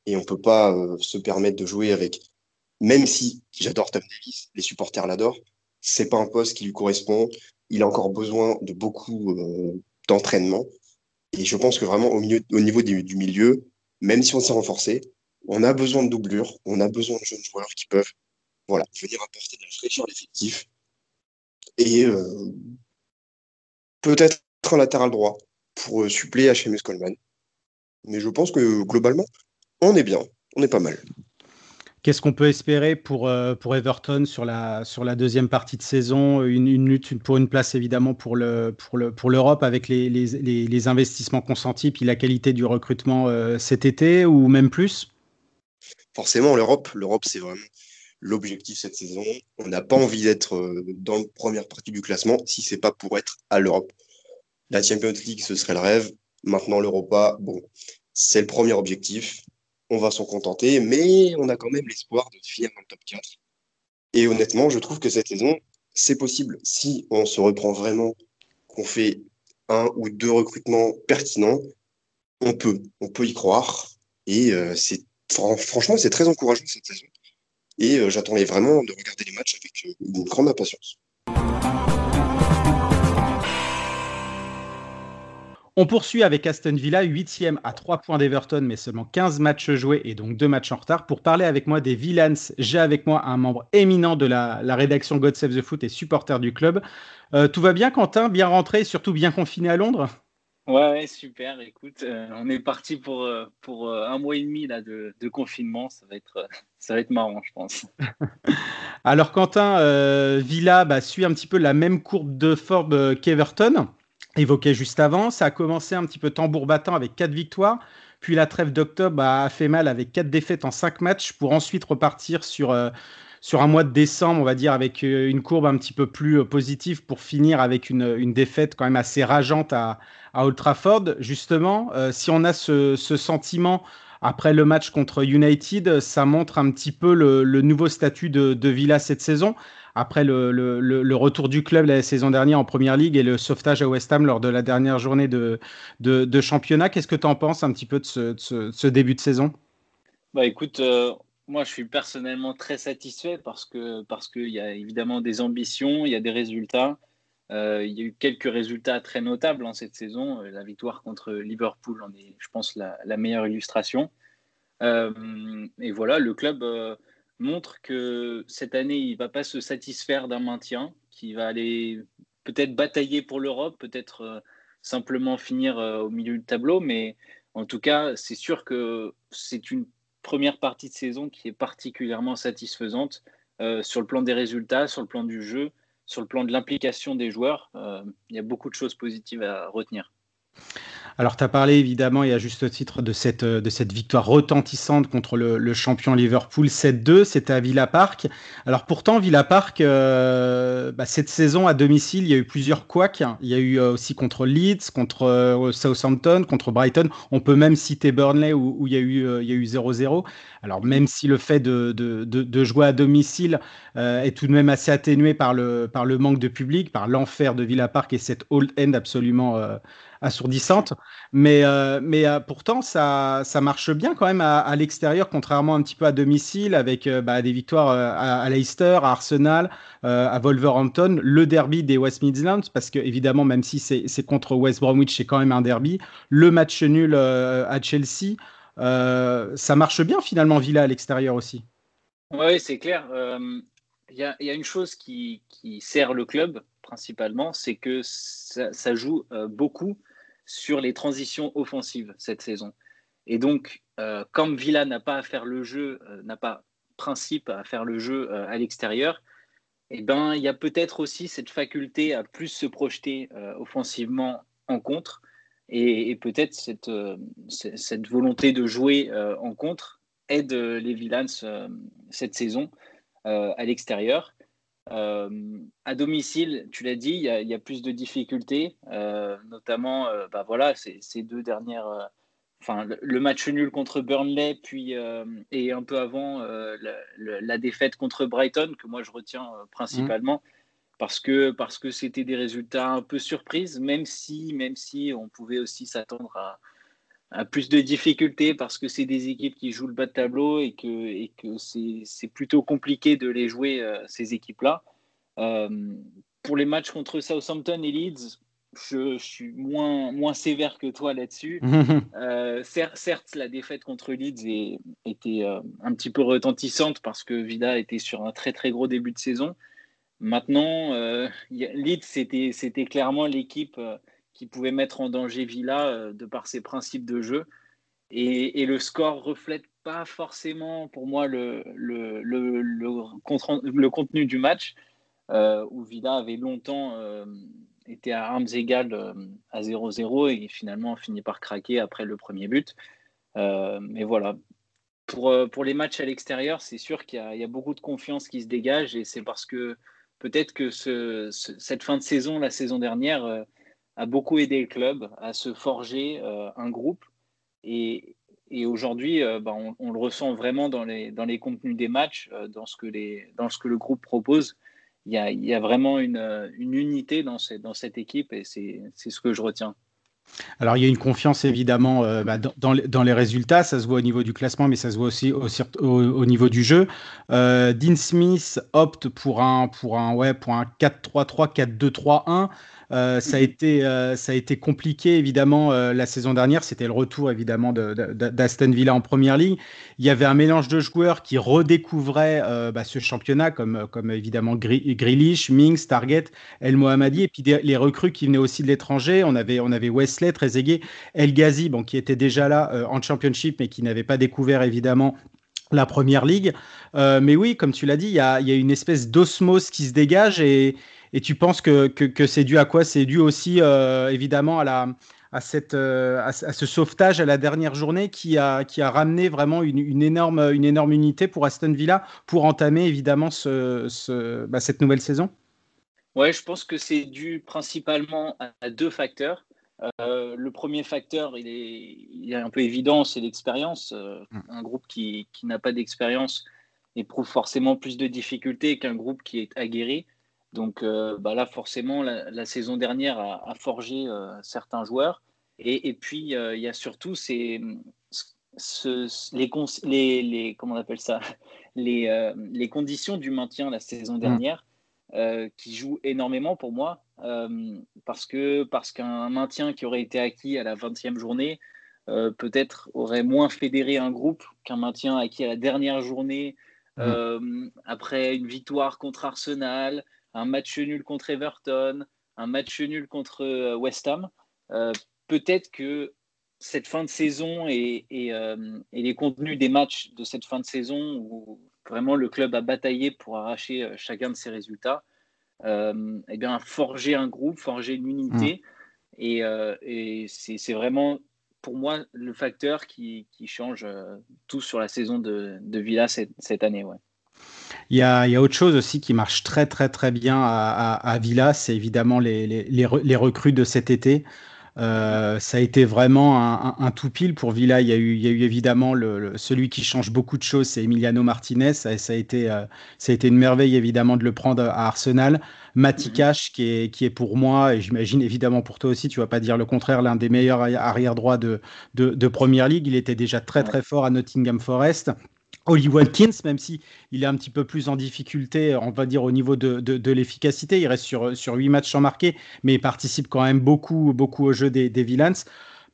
Speaker 3: Et on ne peut pas euh, se permettre de jouer avec, même si j'adore Tom Davis, les supporters l'adorent, c'est pas un poste qui lui correspond. Il a encore besoin de beaucoup euh, d'entraînement. Et je pense que vraiment au, milieu, au niveau du, milieu, même si on s'est renforcé, on a besoin de doublures, on a besoin de jeunes joueurs qui peuvent voilà, venir apporter de la fraîcheur à l'effectif. Et euh, peut-être un latéral droit pour euh, suppléer HMS Coleman. Mais je pense que globalement, on est bien, on est pas mal.
Speaker 1: Qu'est-ce qu'on peut espérer pour, euh, pour Everton sur la, sur la deuxième partie de saison? Une, une, lutte pour une place évidemment pour l'Europe le, pour le, pour avec les, les, les, investissements consentis puis la qualité du recrutement euh, cet été ou même plus?
Speaker 3: Forcément, l'Europe, l'Europe c'est vraiment l'objectif cette saison. On n'a pas envie d'être dans la première partie du classement si c'est pas pour être à l'Europe. La Champions League, ce serait le rêve. Maintenant, l'Europa, bon, c'est le premier objectif. On va s'en contenter, mais on a quand même l'espoir de finir dans le top 4. Et honnêtement, je trouve que cette saison, c'est possible. Si on se reprend vraiment, qu'on fait un ou deux recrutements pertinents, on peut, on peut y croire. Et euh, c'est franchement, c'est très encourageant cette saison. Et euh, j'attendais vraiment de regarder les matchs avec euh, une grande impatience.
Speaker 1: On poursuit avec Aston Villa, 8e à 3 points d'Everton, mais seulement 15 matchs joués et donc 2 matchs en retard. Pour parler avec moi des Villans, j'ai avec moi un membre éminent de la, rédaction God Save the Foot et supporter du club. Euh, tout va bien, Quentin? Bien rentré et surtout bien confiné à Londres?
Speaker 4: Ouais, super. Écoute, euh, on est parti pour, euh, pour un mois et demi là, de, confinement. Ça va, être, ça va être marrant, je pense.
Speaker 1: Alors, Quentin, Villa bah, suit un petit peu la même courbe de forme qu'Everton évoqué juste avant. Ça a commencé un petit peu tambour battant avec quatre victoires. Puis la trêve d'octobre a fait mal avec quatre défaites en cinq matchs pour ensuite repartir sur, euh, sur un mois de décembre, on va dire, avec euh, une courbe un petit peu plus euh, positive pour finir avec une, une, défaite quand même assez rageante à, à Old Trafford. Justement, si on a ce, ce, sentiment après le match contre United, ça montre un petit peu le, le nouveau statut de, de Villa cette saison après le, retour du club la saison dernière en Première Ligue et le sauvetage à West Ham lors de la dernière journée de, championnat. Qu'est-ce que tu en penses un petit peu de ce, début de saison?
Speaker 4: Bah écoute, euh, moi je suis personnellement très satisfait parce que parce qu'il y a évidemment des ambitions, il y a des résultats. Euh, il y a eu quelques résultats très notables en cette saison. Euh, la victoire contre Liverpool en est, je pense, la meilleure illustration. et voilà, le club montre que cette année, il ne va pas se satisfaire d'un maintien, qu'il va aller peut-être batailler pour l'Europe, peut-être euh, simplement finir euh, au milieu du tableau, mais en tout cas, c'est sûr que c'est une première partie de saison qui est particulièrement satisfaisante euh, sur le plan des résultats, sur le plan du jeu, sur le plan de l'implication des joueurs. il y a beaucoup de choses positives à retenir.
Speaker 1: Alors, tu as parlé évidemment, et à juste titre, de cette, euh, victoire retentissante contre le, champion Liverpool 7-2. C'était à Villa Park. Alors, pourtant, Villa Park, euh, bah, cette saison à domicile, il y a eu plusieurs couacs. Il y a eu euh, aussi contre Leeds, contre Southampton, contre Brighton. On peut même citer Burnley où, il y a eu il y a eu 0-0. Alors, même si le fait de, de, de, jouer à domicile est tout de même assez atténué par le, par le manque de public, par l'enfer de Villa Park et cette old end absolument assourdissante. Mais, euh, mais euh, pourtant, ça, ça marche bien quand même à, l'extérieur, contrairement un petit peu à domicile, avec euh, bah, des victoires à, Leicester, à Arsenal, à Wolverhampton, le derby des West Midlands, parce que évidemment, même si c'est contre West Bromwich, c'est quand même un derby, le match nul à Chelsea, ça marche bien finalement, Villa à l'extérieur aussi.
Speaker 4: Oui, c'est clair. il y, a une chose qui, sert le club principalement, c'est que ça, joue beaucoup sur les transitions offensives cette saison. Et donc, euh, comme Villa n'a pas à faire le jeu, euh, n'a pas principe à faire le jeu à l'extérieur, eh ben, il y a peut-être aussi cette faculté à plus se projeter offensivement en contre et, peut-être cette, cette, volonté de jouer en contre aide les Villans cette saison euh, à l'extérieur. Euh, à domicile, tu l'as dit, il y, a plus de difficultés, euh, notamment bah voilà, ces, deux dernières enfin le, match nul contre Burnley, puis et un peu avant la, défaite contre Brighton que moi je retiens principalement parce que parce que c'était des résultats un peu surprises, même si même si on pouvait aussi s'attendre à, a plus de difficultés parce que c'est des équipes qui jouent le bas de tableau et que, et que c'est plutôt compliqué de les jouer, euh, ces équipes-là. Euh, pour les matchs contre Southampton et Leeds, je, suis moins, moins sévère que toi là-dessus. euh, certes, la défaite contre Leeds était un petit peu retentissante parce que Vida était sur un très très gros début de saison. Maintenant, Leeds, c'était clairement l'équipe qui pouvait mettre en danger Villa euh, de par ses principes de jeu. Et, le score reflète pas forcément pour moi le, le, le, le contenu du match, euh, où Villa avait longtemps euh, été à armes égales à 0-0 et finalement finit par craquer après le premier but. mais voilà, pour, pour les matchs à l'extérieur, c'est sûr qu'il y, y, a beaucoup de confiance qui se dégage et c'est parce que peut-être que ce, cette fin de saison, la saison dernière, a beaucoup aidé le club à se forger euh, un groupe. Et, et aujourd'hui, euh, bah, on, le ressent vraiment dans les, dans les contenus des matchs, euh, dans, ce que les, dans ce que le groupe propose. Il y a, il y a vraiment une, une, unité dans, dans cette équipe et c'est ce que je retiens.
Speaker 1: Alors, il y a une confiance évidemment bah, dans, dans, les résultats, ça se voit au niveau du classement, mais ça se voit aussi au, au, niveau du jeu. Dean Smith opte pour un, pour un, ouais, pour un 4-3-3, 4-2-3-1. Euh, ça, a été, euh, ça a été compliqué, évidemment, euh, la saison dernière. C'était le retour, évidemment, d'Aston Villa en première ligue. Il y avait un mélange de joueurs qui redécouvraient bah, ce championnat, comme, évidemment Grealish, Mings, Target, El Mohammadi, et puis les recrues qui venaient aussi de l'étranger. On avait, Wesley, Trezeguet, El Ghazi, qui était déjà là en Championship, mais qui n'avait pas découvert, évidemment, la première ligue. mais oui, comme tu l'as dit, il y y a, une espèce d'osmose qui se dégage et, et tu penses que, que, c'est dû à quoi? C'est dû aussi euh, évidemment à, la, à, cette, euh, à, ce sauvetage à la dernière journée qui a, qui a ramené vraiment une, une, énorme, une énorme unité pour Aston Villa pour entamer évidemment ce, ce, bah, cette nouvelle saison?
Speaker 4: Ouais, je pense que c'est dû principalement à deux facteurs. Euh, le premier facteur, il est, il est un peu évident, c'est l'expérience. Mm. un groupe qui, qui n'a pas d'expérience éprouve forcément plus de difficultés qu'un groupe qui est aguerri. Donc euh, bah là, forcément, la, saison dernière a, forgé euh, certains joueurs. Et, puis, euh, il y a surtout ces, les, les, comment on appelle ça? Les, les, conditions du maintien la saison mmh. dernière qui jouent énormément pour moi. parce que parce qu'un maintien qui aurait été acquis à la 20e journée, peut-être aurait moins fédéré un groupe qu'un maintien acquis à la dernière journée, mmh. après une victoire contre Arsenal, un match nul contre Everton, un match nul contre euh, West Ham. Euh, peut-être que cette fin de saison euh, et, les contenus des matchs de cette fin de saison où vraiment le club a bataillé pour arracher chacun de ses résultats, eh bien, forger un groupe, forger une unité. Mmh. Et, c'est vraiment pour moi le facteur qui, change tout sur la saison de, Villa cette, cette année. Ouais.
Speaker 1: Il y, a, il y, a, autre chose aussi qui marche très très très bien à, à, Villa, c'est évidemment les, les, les, recrues de cet été. Euh, ça a été vraiment un, un, tout pile pour Villa. Il y a eu, il y a eu évidemment le, celui qui change beaucoup de choses, c'est Emiliano Martinez. Ça, ça a été, euh, ça a été une merveille évidemment de le prendre à Arsenal. Matikash, qui est, qui est pour moi, et j'imagine évidemment pour toi aussi, tu vas pas dire le contraire, l'un des meilleurs arrière droits de, de, de, Première Ligue. Il était déjà très très fort à Nottingham Forest. Oli Watkins, même si il est un petit peu plus en difficulté, on va dire au niveau de, de, l'efficacité, il reste sur, sur 8 matchs sans marquer, mais il participe quand même beaucoup, beaucoup au jeu des, des Villains.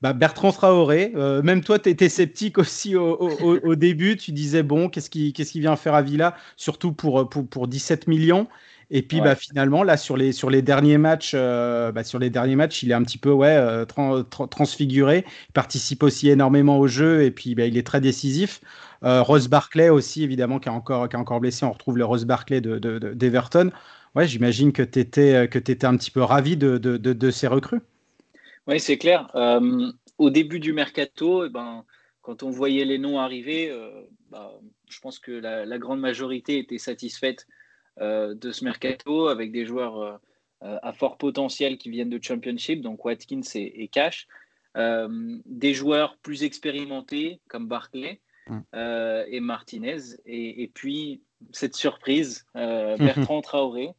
Speaker 1: bah, Bertrand Traoré, euh, même toi, tu étais sceptique aussi au, début. Tu disais, bon, qu'est-ce qu'il qui vient faire à Villa, surtout pour, pour, pour 17 millions. Et puis bah, finalement, là, sur les, sur les derniers matchs, euh, bah, sur les derniers matchs, il est un petit peu ouais, euh, transfiguré. Il participe aussi énormément au jeu et puis bah, il est très décisif. Euh, Rose Barclay aussi, évidemment, qui est encore, qui encore blessé. On retrouve le Rose Barclay d'Everton. De, de, ouais, j'imagine que tu étais, étais un petit peu ravi de, de ces recrues.
Speaker 4: Oui, c'est clair. au début du mercato, eh ben, quand on voyait les noms arriver, bah, je pense que la, grande majorité était satisfaite euh, de ce mercato avec des joueurs euh, euh, à fort potentiel qui viennent de Championship, donc Watkins et, Cash. des joueurs plus expérimentés comme Barclay mm. et Martinez. Et, puis, cette surprise, Bertrand Traoré.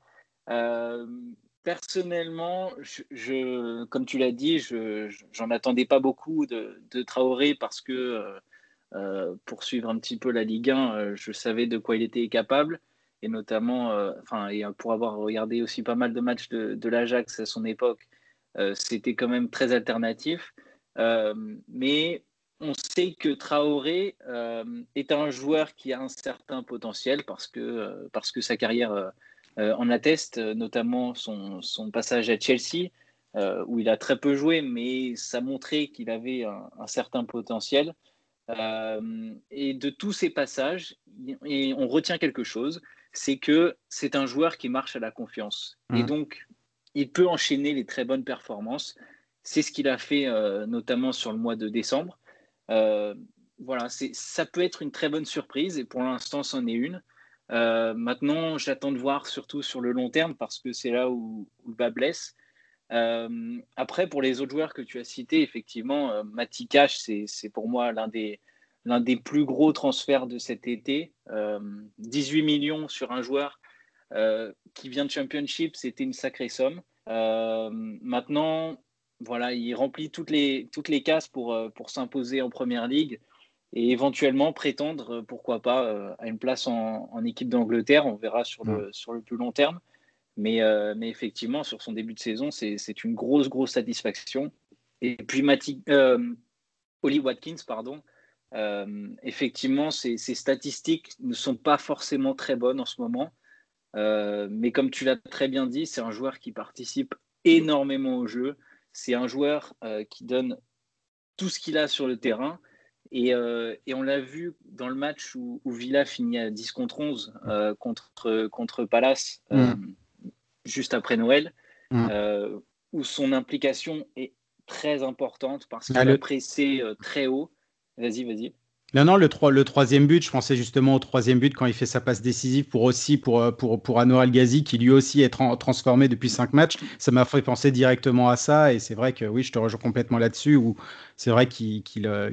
Speaker 4: personnellement, je, comme tu l'as dit, je j'en attendais pas beaucoup de, Traoré parce que pour suivre un petit peu la Ligue 1, je savais de quoi il était capable et notamment, euh, enfin, et pour avoir regardé aussi pas mal de matchs de, l'Ajax à son époque, euh, c'était quand même très alternatif. Euh, mais on sait que Traoré est un joueur qui a un certain potentiel parce que, parce que sa carrière en atteste, notamment son, son, passage à Chelsea, où il a très peu joué, mais ça montrait qu'il avait un, un, certain potentiel. et de tous ces passages, et on retient quelque chose, c'est que c'est un joueur qui marche à la confiance. Et mmh. donc, il peut enchaîner les très bonnes performances. C'est ce qu'il a fait euh, notamment sur le mois de décembre. Euh, voilà, ça peut être une très bonne surprise et pour l'instant, c'en est une. Euh, maintenant, j'attends de voir surtout sur le long terme parce que c'est là où, le bas blesse. après, pour les autres joueurs que tu as cités, effectivement, Mati Cash, c'est pour moi l'un des, des plus gros transferts de cet été. 18 euh, millions sur un joueur euh, qui vient de Championship, c'était une sacrée somme. Euh, maintenant, voilà, il remplit toutes les, toutes les cases pour, pour s'imposer en première ligue et éventuellement prétendre, pourquoi pas, à une place en, équipe d'Angleterre. On verra sur le, sur le plus long terme. Mais, mais effectivement, sur son début de saison, c'est une grosse, grosse satisfaction. Et puis, Mati, Oli Watkins, pardon, euh, effectivement, ces, statistiques ne sont pas forcément très bonnes en ce moment. Euh, mais comme tu l'as très bien dit, c'est un joueur qui participe énormément au jeu. C'est un joueur euh, qui donne tout ce qu'il a sur le terrain. Et, on l'a vu dans le match où, Villa finit à 10 contre 11 contre, contre Palace, mm. juste après Noël, mm. où son implication est très importante parce qu'il a pressé très haut. Vas-y, vas-y.
Speaker 1: Non, non, le, le troisième but, je pensais justement au troisième but quand il fait sa passe décisive pour aussi pour, euh, pour, pour Anwar El Ghazi qui lui aussi est transformé depuis cinq matchs. Ça m'a fait penser directement à ça et c'est vrai que oui, je te rejoins complètement là-dessus où c'est vrai qu'il euh,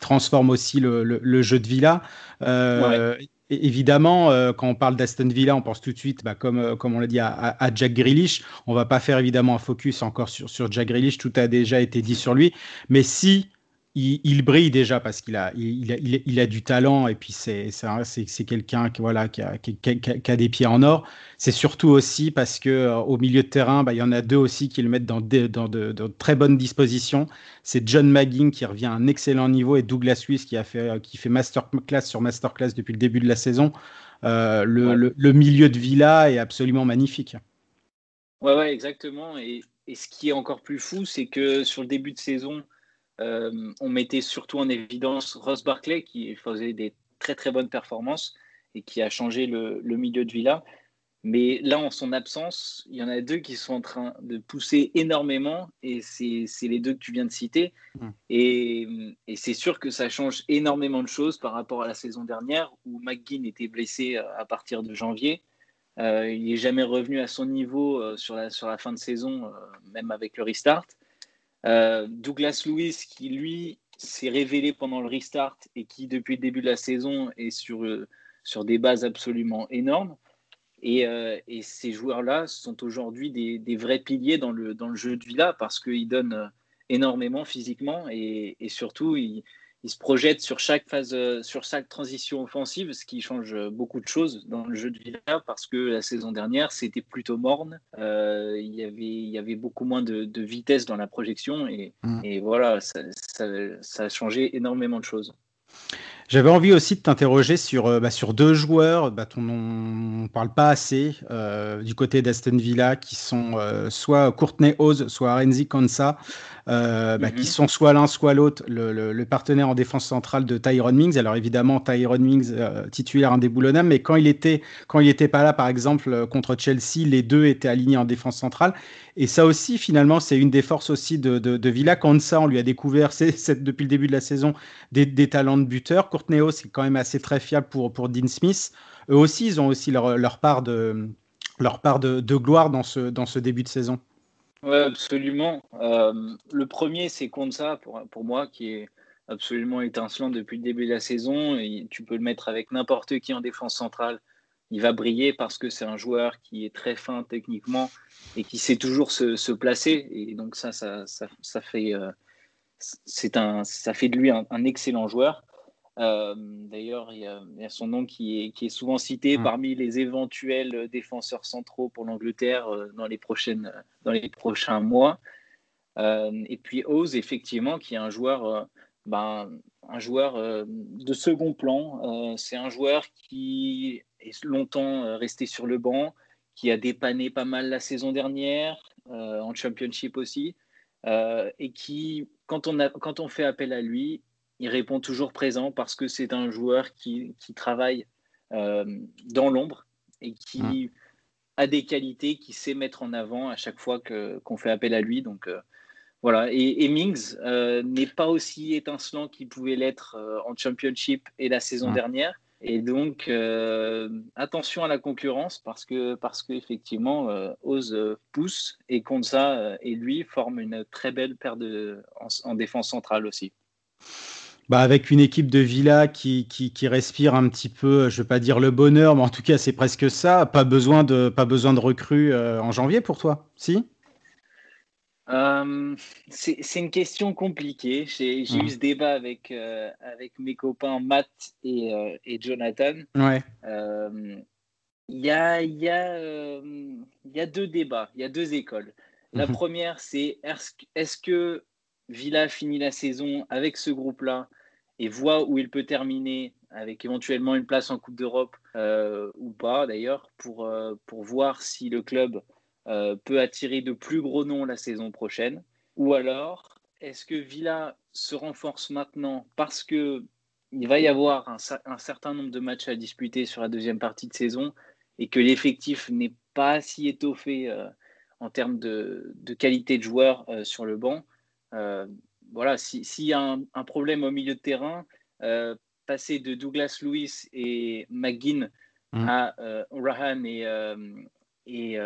Speaker 1: transforme aussi le, le, jeu de Villa. Euh, évidemment, quand on parle d'Aston Villa, on pense tout de suite, bah, comme, comme on l'a dit, à, à, Jack Grealish. On va pas faire évidemment un focus encore sur, sur Jack Grealish, tout a déjà été dit sur lui. Mais si il, brille déjà parce qu'il a, il, a, du talent et puis c'est, c'est, quelqu'un qui, voilà, qui, a, qui, a, des pieds en or. C'est surtout aussi parce que euh, au milieu de terrain, bah, il y en a deux aussi qui le mettent dans, dans de, très bonnes dispositions. C'est John McGinn qui revient à un excellent niveau et Douglas Luiz qui a fait, euh, qui fait masterclass sur masterclass depuis le début de la saison. Euh, le, le, milieu de Villa est absolument magnifique.
Speaker 4: Ouais, ouais, exactement. Et, et ce qui est encore plus fou, c'est que sur le début de saison, euh, on mettait surtout en évidence Ross Barclay qui faisait des très très bonnes performances et qui a changé le, milieu de Villa. Mais là, en son absence, il y en a deux qui sont en train de pousser énormément et c'est les deux que tu viens de citer. Mm. Et, c'est sûr que ça change énormément de choses par rapport à la saison dernière où McGinn était blessé euh, à partir de janvier. Euh, il n'est jamais revenu à son niveau sur, la, sur la fin de saison, même avec le restart. Euh, Douglas Lewis, qui lui s'est révélé pendant le restart et qui, depuis le début de la saison, est sur, euh, sur des bases absolument énormes. Et, euh, ces joueurs-là sont aujourd'hui des, des, vrais piliers dans le, dans le jeu de Villa parce qu'ils donnent énormément physiquement et, et surtout, ils, il se projette sur chaque phase, euh, sur chaque transition offensive, ce qui change beaucoup de choses dans le jeu de Villa parce que la saison dernière c'était plutôt morne. Euh, il y avait, il y avait beaucoup moins de, vitesse dans la projection et, mm. et voilà, ça, ça, a changé énormément de choses.
Speaker 1: J'avais envie aussi de t'interroger sur, euh, bah, sur deux joueurs bah, dont on ne parle pas assez du côté d'Aston Villa, qui sont soit Courtney Oz, soit Renzi Konsa. Euh, bah, qui mhm. sont soit l'un, soit l'autre, le, partenaire en défense centrale de Tyron Mings. Alors évidemment, Tyron Mings, euh, titulaire indéboulonnable, mais quand il était, quand il n'était pas là, par exemple, euh, contre Chelsea, les deux étaient alignés en défense centrale. Et ça aussi, finalement, c'est une des forces aussi de, de, Villa. Ça, on lui a découvert depuis le début de la saison des, talents de buteur. Courtney c'est quand même assez très fiable pour, pour Dean Smith. Eux aussi, ils ont aussi leur, leur part de leur part de, gloire dans ce, dans ce début de saison.
Speaker 4: Oui, absolument. Euh, le premier, c'est Konsa, pour, pour moi, qui est absolument étincelant depuis le début de la saison. Et tu peux le mettre avec n'importe qui en défense centrale. Il va briller parce que c'est un joueur qui est très fin techniquement et qui sait toujours se, placer. Et donc ça, ça, ça, fait, euh, un, ça fait de lui un excellent joueur. Euh, d'ailleurs, il, y a son nom qui est, qui est souvent cité mm. parmi les éventuels défenseurs centraux pour l'Angleterre euh, dans, les prochaines, dans les prochains mois. Euh, et puis Oz, effectivement, qui est un joueur, ben, un joueur de second plan. C'est un joueur qui est longtemps resté sur le banc, qui a dépanné pas mal la saison dernière, en championship aussi, et qui, quand on, a, quand on fait appel à lui, il répond toujours présent parce que c'est un joueur qui, travaille euh, dans l'ombre et qui mmh. a des qualités, qui sait mettre en avant à chaque fois qu'on fait appel à lui. Donc euh, voilà. Et, Mings euh, n'est pas aussi étincelant qu'il pouvait l'être en Championship et la saison mmh. dernière. Et donc, attention à la concurrence parce que parce qu'effectivement, Oz pousse et Konza et lui forment une très belle paire de, en défense centrale aussi.
Speaker 1: Bah, avec une équipe de Villa qui, qui, respire un petit peu, je ne veux pas dire le bonheur, mais en tout cas, c'est presque ça. Pas besoin de, pas besoin de recrues euh, en janvier pour toi, si?
Speaker 4: Euh, C'est une question compliquée. J'ai eu ce débat avec, euh, avec mes copains Matt et, et Jonathan.
Speaker 1: Ouais.
Speaker 4: Il y, a, y, a, y a deux débats, il y a deux écoles. La mhm. première, c'est est-ce que Villa finit la saison avec ce groupe-là? Et voit où il peut terminer avec éventuellement une place en Coupe d'Europe euh, ou pas d'ailleurs, pour, euh, pour voir si le club euh, peut attirer de plus gros noms la saison prochaine. Ou alors, est-ce que Villa se renforce maintenant parce que il va y avoir un, un, certain nombre de matchs à disputer sur la deuxième partie de saison et que l'effectif n'est pas si étoffé en termes de, de, qualité de joueurs sur le banc voilà, s'il y a un, problème au milieu de terrain, euh, passer de Douglas Lewis et McGinn mmh. à euh, Rahan et, et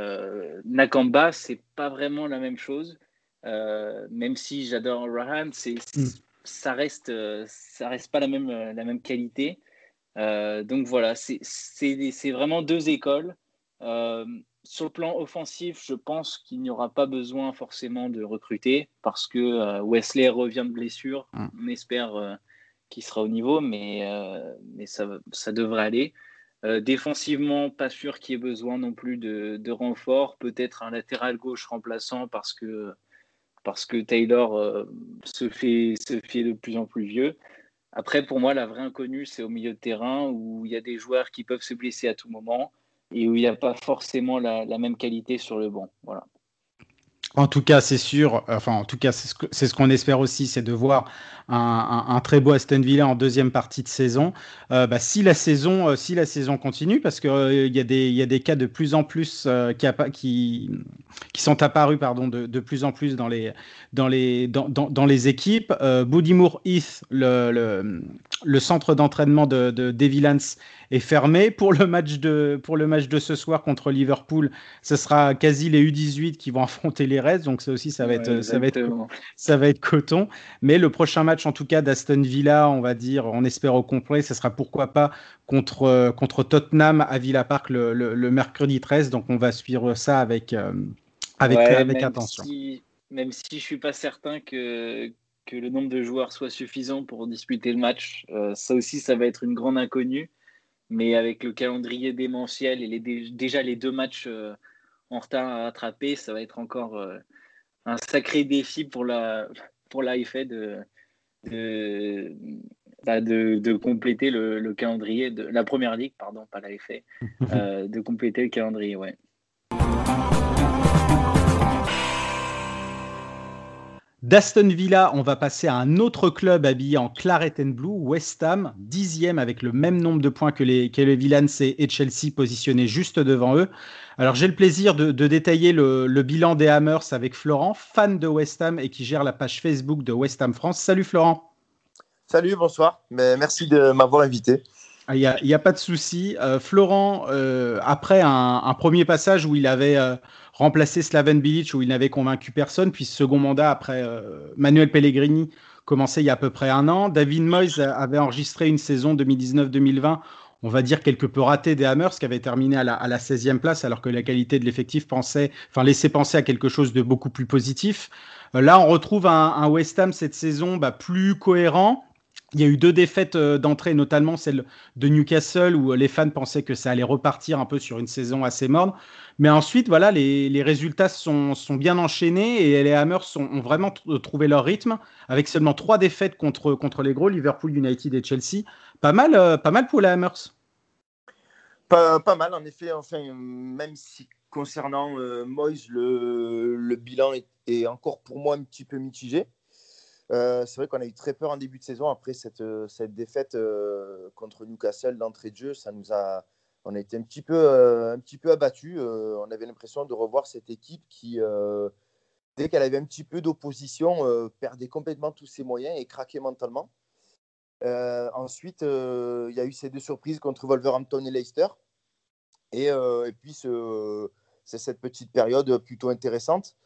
Speaker 4: Nakamba, c'est pas vraiment la même chose. même si j'adore Rahan, c'est, mmh. ça reste, ça reste pas la même, la même qualité. donc voilà, c'est, c'est, vraiment deux écoles sur le plan offensif, je pense qu'il n'y aura pas besoin forcément de recruter parce que euh, Wesley revient de blessure. Mm. On espère euh, qu'il sera au niveau, mais, euh, mais ça, ça, devrait aller. défensivement, pas sûr qu'il y ait besoin non plus de, de renfort. Peut-être un latéral gauche remplaçant parce que, parce que Taylor se, fait, se fait de plus en plus vieux. Après, pour moi, la vraie inconnue, c'est au milieu de terrain où il y a des joueurs qui peuvent se blesser à tout moment et où il n'y a pas forcément la, même qualité sur le banc. Voilà.
Speaker 1: En tout cas, c'est sûr, enfin, en tout cas, c'est ce qu'on espère aussi, c'est de voir un, très beau Aston Villa en deuxième partie de saison. Euh, bah, si, la saison euh, si la saison continue, parce qu'il euh, y, y a des cas de plus en plus qui, qui, sont apparus pardon, de, de, plus en plus dans les, dans les, dans, dans, les équipes. Boudimour Heath, le, le, le centre d'entraînement de, de est fermé. Pour le, match de, pour le match de ce soir contre Liverpool, ce sera quasi les U18 qui vont affronter les Donc ça aussi, ça va, être, ça, va être, ça va être coton. Mais le prochain match, en tout cas, d'Aston Villa, on va dire, on espère au complet, ce sera pourquoi pas contre, contre Tottenham à Villa Park le, le, mercredi 13. Donc on va suivre ça avec, euh, avec, avec attention.
Speaker 4: même si je suis pas certain que que le nombre de joueurs soit suffisant pour disputer le match. Euh, ça aussi, ça va être une grande inconnue. Mais avec le calendrier démentiel et les, déjà les deux matchs en retard à rattraper, ça va être encore un sacré défi pour la pour l'AFA de, bah, de, de, compléter le, calendrier de la première ligue, pardon, pas l'AFA, euh, de compléter le calendrier, ouais.
Speaker 1: D'Aston Villa, on va passer à un autre club habillé en claret and blue, West Ham, dixième avec le même nombre de points que les, que Villans et Chelsea positionnés juste devant eux. Alors j'ai le plaisir de, détailler le, bilan des Hammers avec Florent, fan de West Ham et qui gère la page Facebook de West Ham France. Salut Florent.
Speaker 5: Salut, bonsoir. Mais merci de m'avoir invité.
Speaker 1: Ah, il n'y a, pas de souci. Euh, Florent, euh, après un, premier passage où il avait euh, remplacé Slaven Bilic, où il n'avait convaincu personne, puis second mandat après Manuel Pellegrini, commencé il y a à peu près un an. David Moyes avait enregistré une saison 2019-2020, on va dire quelque peu ratée des Hammers, qui avait terminé à la, 16e place, alors que la qualité de l'effectif pensait, enfin, laissait penser à quelque chose de beaucoup plus positif. là, on retrouve un, West Ham cette saison bah, plus cohérent il y a eu deux défaites euh, d'entrée, notamment celle de Newcastle, où les fans pensaient que ça allait repartir un peu sur une saison assez morne. Mais ensuite, voilà, les, résultats sont, bien enchaînés et les Hammers ont vraiment trouvé leur rythme, avec seulement trois défaites contre, les gros, Liverpool, United et Chelsea. Pas mal, euh, pas mal pour les Hammers.
Speaker 5: Pas, mal, en effet. Enfin, même si concernant euh, Moyes, le, bilan est, encore pour moi un petit peu mitigé. Euh, c'est vrai qu'on a eu très peur en début de saison après cette, euh, cette défaite euh, contre Newcastle d'entrée de jeu. Ça nous a, on a été un petit peu, un petit peu abattu. on avait l'impression de revoir cette équipe qui, dès qu'elle avait un petit peu d'opposition, perdait complètement tous ses moyens et craquait mentalement. ensuite, il y a eu ces deux surprises contre Wolverhampton et Leicester. Et puis, c'est cette petite période plutôt intéressante.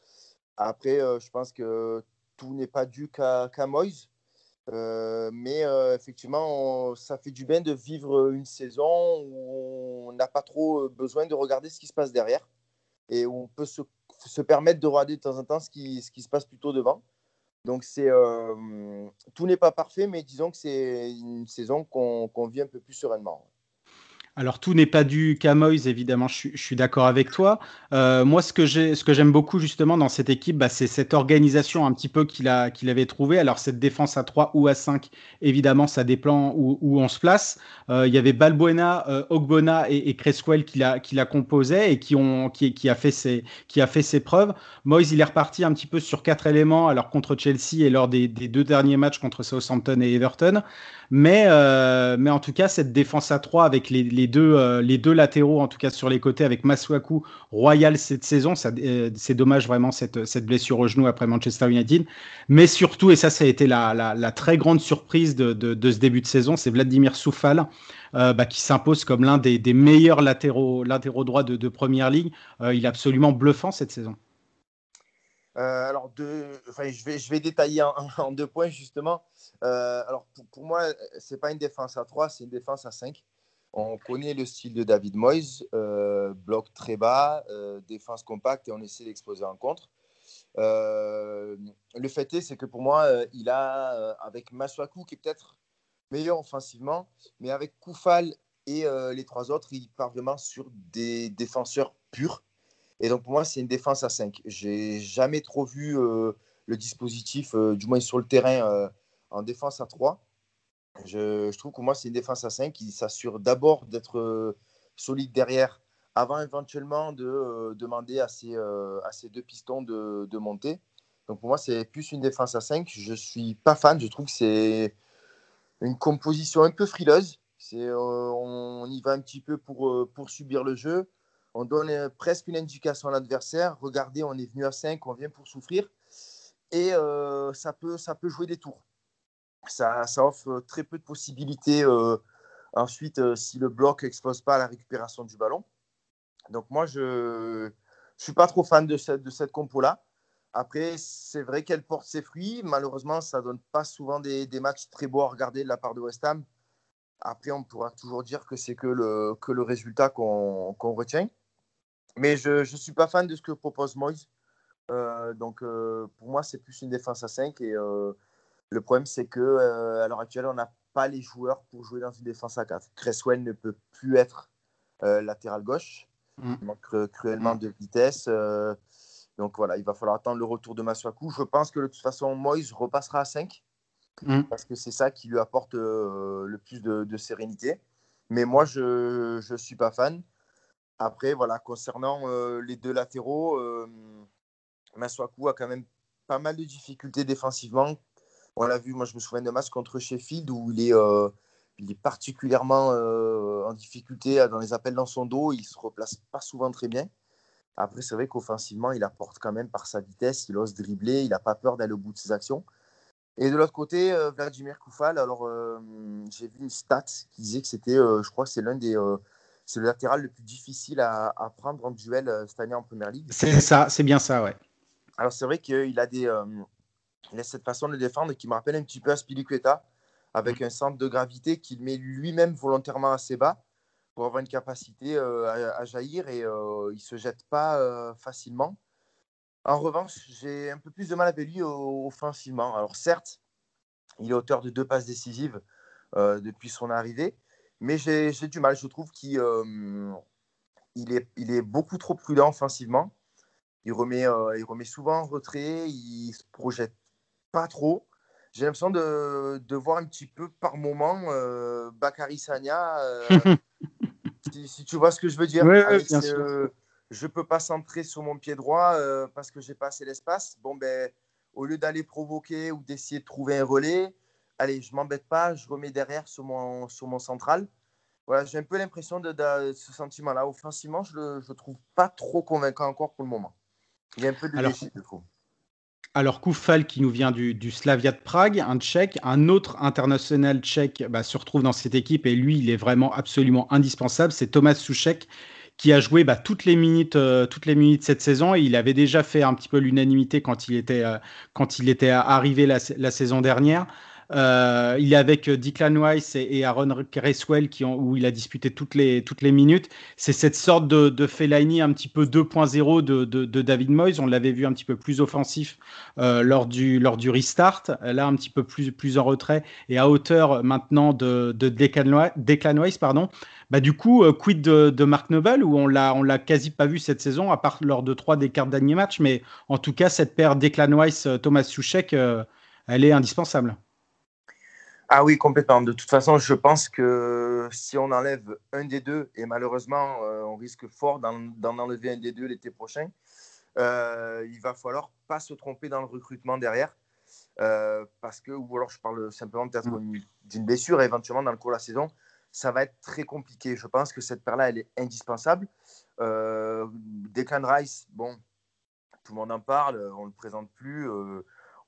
Speaker 5: Après, je pense que tout n'est pas dû qu'à Moïse. Euh, mais euh, effectivement, ça fait du bien de vivre une saison où on n'a pas trop besoin de regarder ce qui se passe derrière et où on peut se, se permettre de regarder de temps en temps ce qui, ce qui se passe plutôt devant. Donc, c'est euh, tout n'est pas parfait, mais disons que c'est une saison qu'on vit un peu plus sereinement.
Speaker 1: Alors tout n'est pas du qu'à évidemment, je, suis d'accord avec toi. Euh, moi, ce que j'aime beaucoup justement dans cette équipe, bah, c'est cette organisation un petit peu qu'il avait trouvée. Alors cette défense à 3 ou à 5, évidemment, ça dépend où, on se place. Euh, il y avait Balbuena, euh, Ogbona et, et Creswell qui la, qui composaient et qui, ont, qui, a fait ses, qui a fait ses preuves. Moyes, il est reparti un petit peu sur quatre éléments, alors contre Chelsea et lors des, deux derniers matchs contre Southampton et Everton. Mais, mais en tout cas, cette défense à 3 avec les les deux, euh, les deux latéraux, en tout cas sur les côtés, avec Masuaku royal cette saison. Euh, c'est dommage vraiment cette, cette, blessure au genou après Manchester United. Mais surtout, et ça, ça a été la, la, très grande surprise de, de, ce début de saison, c'est Vladimir Soufal. Euh, bah, qui s'impose comme l'un des, des, meilleurs latéraux, latéraux droits de, de Première Ligue. il est absolument bluffant cette saison.
Speaker 5: alors, de, enfin, je, vais, je vais détailler en, deux points justement. Alors, pour, pour moi, c'est pas une défense à 3, c'est une défense à 5. On connaît le style de David Moyes, euh, bloc très bas, euh, défense compacte et on essaie d'exposer en contre. Euh, le fait est, c'est que pour moi, il a, avec Masuaku, qui est peut-être meilleur offensivement, mais avec Koufal et les trois autres, il part vraiment sur des défenseurs purs. Et donc pour moi, c'est une défense à 5. J'ai jamais trop vu le dispositif, du moins sur le terrain, en défense à 3. Je, trouve que moi, c'est une défense à 5 qui s'assure d'abord d'être euh, solide derrière avant éventuellement de euh, demander à ces, euh, à deux pistons de, de, monter. Donc pour moi, c'est plus une défense à 5. Je ne suis pas fan. Je trouve que c'est une composition un peu frileuse. C'est, on, y va un petit peu pour, pour subir le jeu. On donne presque une indication à l'adversaire. Regardez, on est venu à 5, on vient pour souffrir. Et ça, peut, ça peut jouer des tours ça, offre très peu de possibilités euh, ensuite euh, si le bloc n'expose pas à la récupération du ballon. Donc moi, je ne suis pas trop fan de cette, de cette compo-là. Après, c'est vrai qu'elle porte ses fruits. Malheureusement, ça ne donne pas souvent des, des, matchs très beaux à regarder de la part de West Ham. Après, on pourra toujours dire que c'est que le, que le résultat qu'on retient. Mais je ne suis pas fan de ce que propose Moyes. Euh, donc, pour moi, c'est plus une défense à 5. Et Le problème, c'est que euh, à l'heure actuelle, on n'a pas les joueurs pour jouer dans une défense à 4. Cresswell ne peut plus être euh, latéral gauche.
Speaker 1: Mm.
Speaker 5: Il manque cru- cruellement de vitesse. euh, donc voilà, il va falloir attendre le retour de Masuaku. Je pense que de toute façon, Moïse repassera à 5
Speaker 1: Mm.
Speaker 5: parce que c'est ça qui lui apporte le plus de, de sérénité. Mais moi, je ne suis pas fan. Après, voilà, concernant les deux latéraux, Masuaku a quand même pas mal de difficultés défensivement. On l'a vu, moi je me souviens de match contre Sheffield où il est, euh, il est particulièrement euh, en difficulté dans les appels dans son dos. Il se replace pas souvent très bien. Après, c'est vrai qu'offensivement, il apporte quand même par sa vitesse, il ose dribbler, il n'a pas peur d'aller au bout de ses actions. Et de l'autre côté, euh, Vladimir Koufal, alors euh, j'ai vu une stat qui disait que c'était, euh, je crois que c'est l'un des. euh, c'est le latéral le plus difficile à, à prendre en duel euh, cette année en première ligue.
Speaker 1: C'est ça, c'est bien ça, ouais.
Speaker 5: Alors c'est vrai qu'il a, des, euh, il a cette façon de défendre qui me rappelle un petit peu Aspilicueta, avec un centre de gravité qu'il met lui-même volontairement assez bas pour avoir une capacité euh, à, à jaillir et euh, il ne se jette pas euh, facilement. En revanche, j'ai un peu plus de mal avec lui offensivement. Alors certes, il est auteur de deux passes décisives depuis son arrivée, mais j'ai du mal. Je trouve qu'il il est, il est beaucoup trop prudent offensivement. Il remet, euh, il remet souvent en retrait, il se projette pas trop. J'ai l'impression de, de voir un petit peu par moment euh, Bakary Sagna, euh, si, si tu vois ce que je veux dire.
Speaker 1: Bien
Speaker 5: ce-
Speaker 1: sûr.
Speaker 5: je peux pas centrer sur mon pied droit euh, parce que j'ai pas assez d'espace. Bon, ben, au lieu d'aller provoquer ou d'essayer de trouver un relais, allez, je m'embête pas, je remets derrière sur mon, sur mon central. Voilà, j'ai un peu l'impression de, de ce sentiment-là. Offensivement, je le je le trouve pas trop convaincant encore pour le moment. Il y a un peu de
Speaker 1: Alors,
Speaker 5: je trouve.
Speaker 1: Alors Koufal qui nous vient du, Slavia de Prague, un Tchèque, un autre international tchèque bah, se retrouve dans cette équipe et lui il est vraiment absolument indispensable, c'est Thomas Souchek qui a joué bah, toutes les minutes euh, toutes les minutes cette saison. Et il avait déjà fait un petit peu l'unanimité quand il était euh, quand il était arrivé la saison dernière. Euh, il est avec Declan Weiss et, Aaron Cresswell où il a disputé toutes les, minutes. C'est cette sorte de, de Fellaini un petit peu 2.0 de, David Moyes. On l'avait vu un petit peu plus offensif euh, lors, du, restart. Là, un petit peu plus, en retrait et à hauteur maintenant de, de Declan, Declan Weiss. Pardon. Bah, du coup, euh, quid de, de Mark Noble où on l'a, l'a quasi pas vu cette saison, à part lors de trois des quarts derniers matchs. Mais en tout cas, cette paire Declan Weiss-Thomas Souchek, euh, elle est indispensable.
Speaker 5: Ah oui, complètement. De toute façon, je pense que si on enlève un des deux, et malheureusement, euh, on risque fort d'en, enlever un des deux l'été prochain, euh, il va falloir pas se tromper dans le recrutement derrière. Euh, parce que, ou alors je parle simplement peut-être d'une blessure, et éventuellement dans le cours de la saison, ça va être très compliqué. Je pense que cette paire-là, elle est indispensable. Euh, Declan Rice, bon, tout le monde en parle, on ne le présente plus,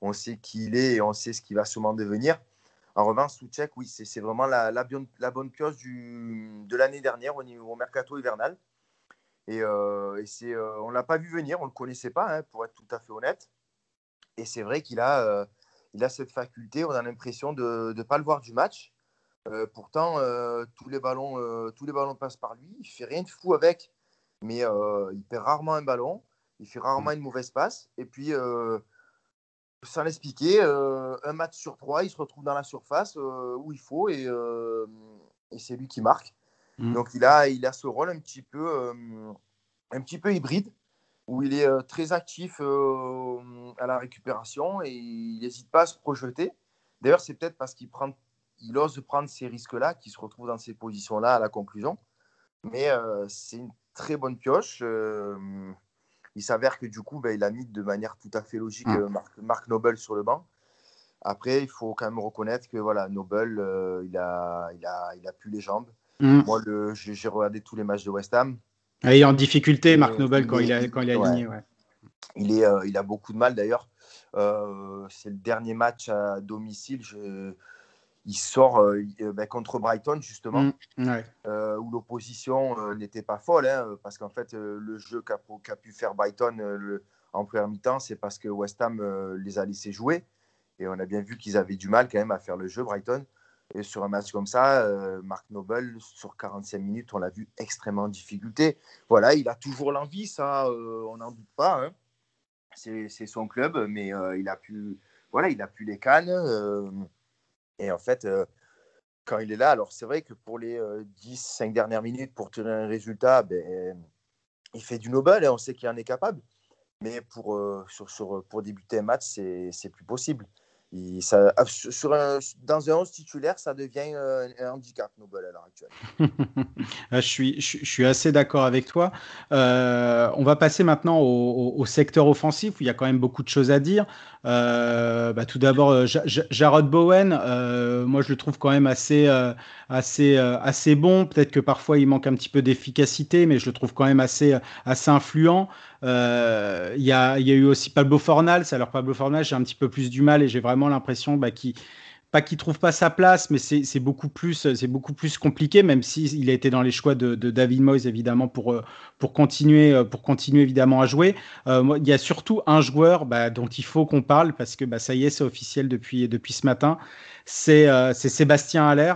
Speaker 5: on sait qui il est et on sait ce qu'il va sûrement devenir. En revanche, Souchek, oui, c'est vraiment la, la, la, bonne pioche du, de l'année dernière au, niveau, au mercato hivernal. Et, euh, et euh, on ne l'a pas vu venir, on ne le connaissait pas, hein, pour être tout à fait honnête. Et c'est vrai qu'il a, euh, il a cette faculté, on a l'impression de ne pas le voir du match. Euh, pourtant, tous, les ballons, tous les ballons passent par lui, il ne fait rien de fou avec, mais il perd rarement un ballon, il fait rarement une mauvaise passe. Et puis, sans l'expliquer, euh, un match sur trois, il se retrouve dans la surface euh, où il faut et, euh, et c'est lui qui marque. Mmh. Donc il a, il a ce rôle un petit peu, un petit peu hybride où il est très actif à la récupération et il n'hésite pas à se projeter. D'ailleurs, c'est peut-être parce qu'il prend, il ose prendre ces risques-là qu'il se retrouve dans ces positions-là à la conclusion. Mais c'est une très bonne pioche il s'avère que du coup, ben, il a mis de manière tout à fait logique
Speaker 1: Mmh.
Speaker 5: euh, Marc, Marc, Noble sur le banc. Après, il faut quand même reconnaître que voilà, Noble, euh, il, a, il, a, il a plus les jambes.
Speaker 1: Mmh.
Speaker 5: Moi, le, j'ai regardé tous les matchs de West Ham.
Speaker 1: Il est en difficulté, Marc Noble, quand,
Speaker 5: est,
Speaker 1: il a, quand il est aligné.
Speaker 5: Ouais. Il, est, euh, il a beaucoup de mal d'ailleurs. Euh, c'est le dernier match à domicile. Je, il sort euh, ben, contre Brighton justement,
Speaker 1: mmh, ouais.
Speaker 5: euh, où l'opposition euh, n'était pas folle, hein, parce qu'en fait euh, le jeu qu'a qu pu faire Brighton euh, le, en première mi-temps, c'est parce que West Ham euh, les a laissés jouer, et on a bien vu qu'ils avaient du mal quand même à faire le jeu Brighton. Et sur un match comme ça, euh, Marc Noble, sur 45 minutes, on l'a vu extrêmement en difficulté. Voilà, il a toujours l'envie, ça, euh, on n'en doute pas. Hein. C'est son club, mais euh, il a pu voilà, il a plus les cannes. Et en fait, quand il est là, alors c'est vrai que pour les 10-5 dernières minutes, pour tenir un résultat, ben, il fait du noble, et on sait qu'il en est capable. Mais pour, sur, sur, pour débuter un match, c'est plus possible ah, sur un, dans un 11 titulaire, ça devient euh, un handicap, Nobel, à l'heure actuelle.
Speaker 1: Ah, je, suis, je, suis assez d'accord avec toi. Euh, on va passer maintenant au, secteur offensif, où il y a quand même beaucoup de choses à dire. Euh, bah, tout d'abord, Jarrod Bowen, moi je le trouve quand même assez, assez, assez bon. Peut-être que parfois il manque un petit peu d'efficacité, mais je le trouve quand même assez, assez influent. Il y, a, eu aussi Pablo Fornal. Alors Pablo Fornal, j'ai un petit peu plus du mal et j'ai vraiment l'impression bah, qu'il pas trouve pas sa place, mais c'est beaucoup plus compliqué, même s'il il a été dans les choix de, David Moyes évidemment pour euh, continuer euh, pour continuer évidemment à jouer. Euh, il y a surtout un joueur bah, dont il faut qu'on parle parce que bah, ça y est c'est officiel depuis ce matin, c'est Sébastien Haller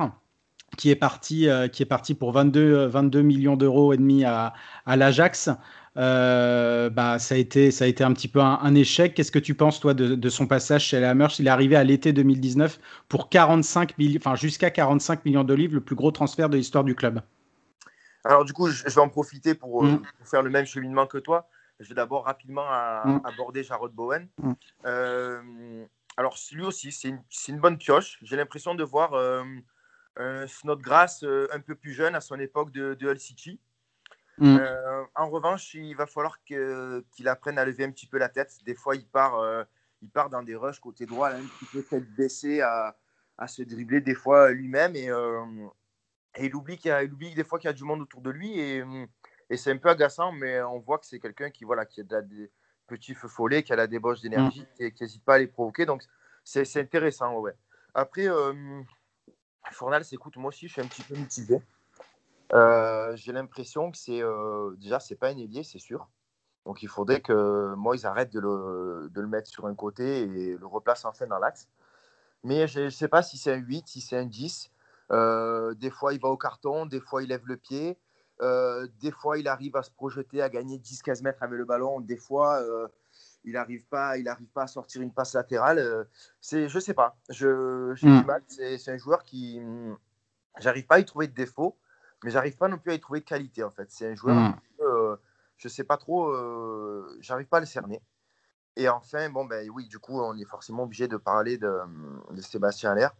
Speaker 1: qui est parti pour 22 22 millions d'euros et demi à l'Ajax. Euh, bah, ça, a été, ça a été un petit peu un, échec. Qu'est-ce que tu penses, toi, de, son passage chez la Hammers Il est arrivé à l'été 2019 pour 45 millions, enfin, jusqu'à 45 millions d'olives, le plus gros transfert de l'histoire du club.
Speaker 5: Alors, du coup, je vais en profiter pour, euh, mm. faire le même cheminement que toi. Je vais d'abord rapidement mm. aborder Jarrod Bowen. Mm. Euh, alors, lui aussi, c'est une, une, bonne pioche. J'ai l'impression de voir notre grâce un peu plus jeune à son époque de, de Hull Mm. Euh, en revanche, il va falloir qu'il apprenne à lever un petit peu la tête. Des fois, il part, euh, il part dans des rushs côté droit, là, un petit peu tête baissée à, à se dribbler des fois lui-même. Et, euh, et, il, oublie qu'il il oublie des fois qu'il y a du monde autour de lui. Et, et c'est un peu agaçant, mais on voit que c'est quelqu'un qui, voilà, qui a des petits feux follets, qui a la débauche d'énergie mm. et qui n'hésite pas à les provoquer. Donc, c'est intéressant. Ouais. Après, Fornal, écoute, moi aussi, je suis un petit peu mitigé. Euh, j'ai l'impression que c'est euh, déjà c'est pas un ailier, c'est sûr. Donc il faudrait que moi ils arrêtent de le, de le, mettre sur un côté et le replace enfin dans l'axe. Mais je ne sais pas si c'est un 8, si c'est un 10. Euh, des fois il va au carton, des fois il lève le pied, des fois il arrive à se projeter, à gagner 10-15 mètres avec le ballon, des fois il n'arrive pas, il arrive pas à sortir une passe latérale. c'est, je sais pas. Je, j'ai hmm. du mal. C'est, c'est un joueur qui, j'arrive pas à y trouver de défaut mais j'arrive pas non plus à y trouver de qualité en fait. C'est un joueur, hmm. euh, je sais pas trop, euh, j'arrive pas à le cerner. Et enfin, bon, ben oui, du coup, on est forcément obligé de parler de, de Sébastien Allaire.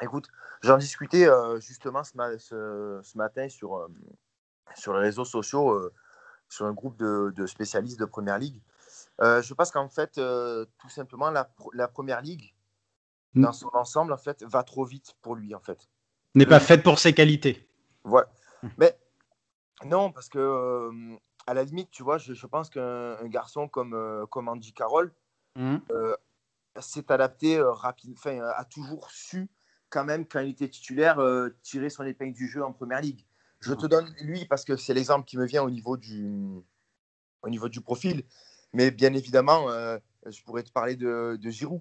Speaker 5: Écoute, j'en discutais euh, justement ce, ce, matin sur, euh, sur les réseaux sociaux, sur un groupe de, de, spécialistes de Première Ligue. je pense qu'en fait, tout simplement, la, la Première Ligue, hmm. dans son ensemble, en fait, va trop vite pour lui, en fait.
Speaker 1: N'est pas faite pour ses qualités.
Speaker 5: Voilà. Mmh. Mais non, parce que à la limite, tu vois, je, pense qu'un garçon comme, comme Andy Carroll mmh. s'est adapté rapide, enfin, a toujours su quand même, quand il était titulaire, tirer son épingle du jeu en première ligue. Je te donne lui parce que c'est l'exemple qui me vient au niveau du, au niveau du profil. Mais bien évidemment, je pourrais te parler de, de Giroud.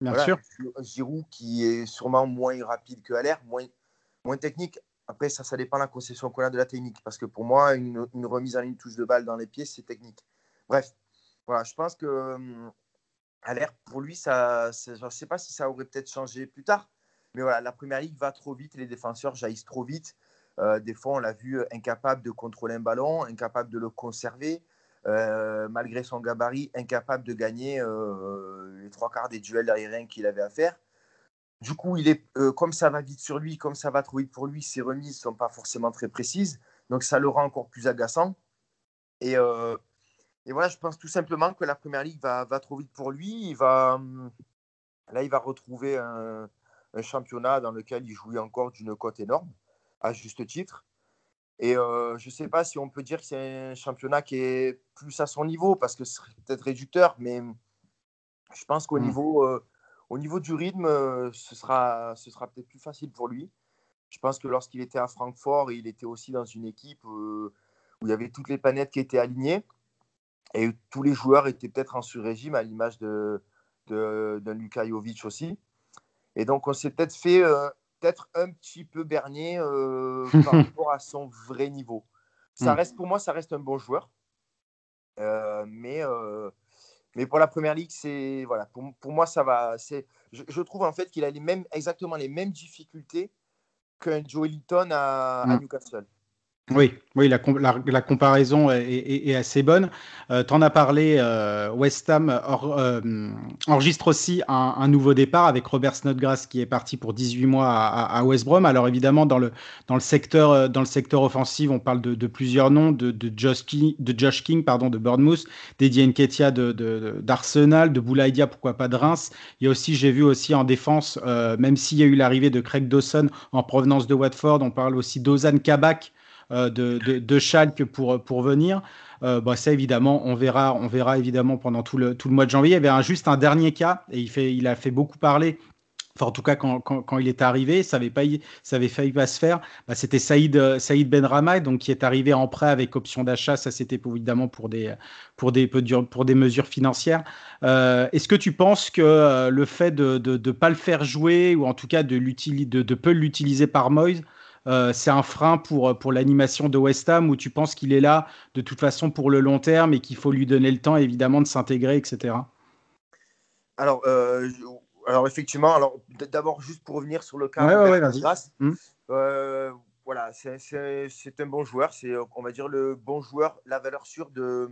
Speaker 1: Bien sûr.
Speaker 5: Giroud qui est sûrement moins rapide que l'air, moins, moins technique. Après, ça, ça dépend de la conception qu'on a de la technique. Parce que pour moi, une, remise en ligne touche de balle dans les pieds, c'est technique. Bref, voilà, je pense que hum, à l'air, pour lui, ça, je ne sais pas si ça aurait peut-être changé plus tard. Mais voilà, la première ligue va trop vite, les défenseurs jaillissent trop vite. Euh, des fois, on l'a vu euh, incapable de contrôler un ballon, incapable de le conserver, euh, malgré son gabarit, incapable de gagner les trois quarts des duels aériens qu'il avait à faire. Du coup, il est, euh, comme ça va vite sur lui, comme ça va trop vite pour lui, ses remises ne sont pas forcément très précises. Donc, ça le rend encore plus agaçant. Et, euh, et voilà, je pense tout simplement que la première ligue va, va trop vite pour lui. Il va, hum, là, il va retrouver un, championnat dans lequel il jouait encore d'une cote énorme, à juste titre. Et euh, je ne sais pas si on peut dire que c'est un championnat qui est plus à son niveau, parce que c'est peut-être réducteur, mais je pense qu'au mmh. niveau au niveau du rythme, euh, ce sera, ce sera peut-être plus facile pour lui. Je pense que lorsqu'il était à Francfort, il était aussi dans une équipe euh, où il y avait toutes les planètes qui étaient alignées et tous les joueurs étaient peut-être en sur-régime, à l'image de, de, Luka Jovic aussi. Et donc, on s'est peut-être fait euh, peut-être un petit peu bernier par rapport à son vrai niveau. Ça hmm. reste, pour moi, ça reste un bon joueur. mais Mais pour la première ligue, c'est voilà, pour, pour, moi ça va. C'est, je, je, trouve en fait qu'il a les mêmes, exactement les mêmes difficultés qu'un Joe Linton à, à, Newcastle.
Speaker 1: Oui, oui la, comparaison est, assez bonne. Euh, tu en as parlé, euh, West Ham euh, enregistre aussi un, nouveau départ avec Robert Snodgrass qui est parti pour 18 mois à, West Brom. Alors évidemment, dans le, secteur, dans le secteur offensif, on parle de, plusieurs noms, de, Josh King, de Josh King pardon, de Bournemouth, d'Eddie Nketiah d'Arsenal, de, de, de Boulaïdia, pourquoi pas de Reims. Il y a aussi, j'ai vu aussi en défense, euh, même s'il y a eu l'arrivée de Craig Dawson en provenance de Watford, on parle aussi d'Ozan Kabak euh, de, de, de, Schalke pour, pour venir. Euh, bah, ça évidemment, on verra, on verra évidemment pendant tout le, tout le mois de janvier. Il y avait un, juste un dernier cas et il, fait, il a fait beaucoup parler. Enfin, en tout cas, quand, quand, quand il est arrivé, ça avait, pas, ça avait failli pas se faire. Bah, c'était Saïd, Saïd Benrama, donc qui est arrivé en prêt avec option d'achat. Ça, c'était évidemment pour des, pour des, pour des mesures financières. Euh, Est-ce que tu penses que euh, le fait de ne pas le faire jouer, ou en tout cas de, de, de peu l'utiliser par Moïse, euh, c'est un frein pour, pour l'animation de West Ham où tu penses qu'il est là de toute façon pour le long terme et qu'il faut lui donner le temps évidemment de s'intégrer, etc.
Speaker 5: Alors, euh, alors effectivement, alors d'abord juste pour revenir sur le cas
Speaker 1: ouais, ouais, ouais,
Speaker 5: mmh. euh, voilà, c'est un bon joueur, c'est on va dire le bon joueur, la valeur sûre de,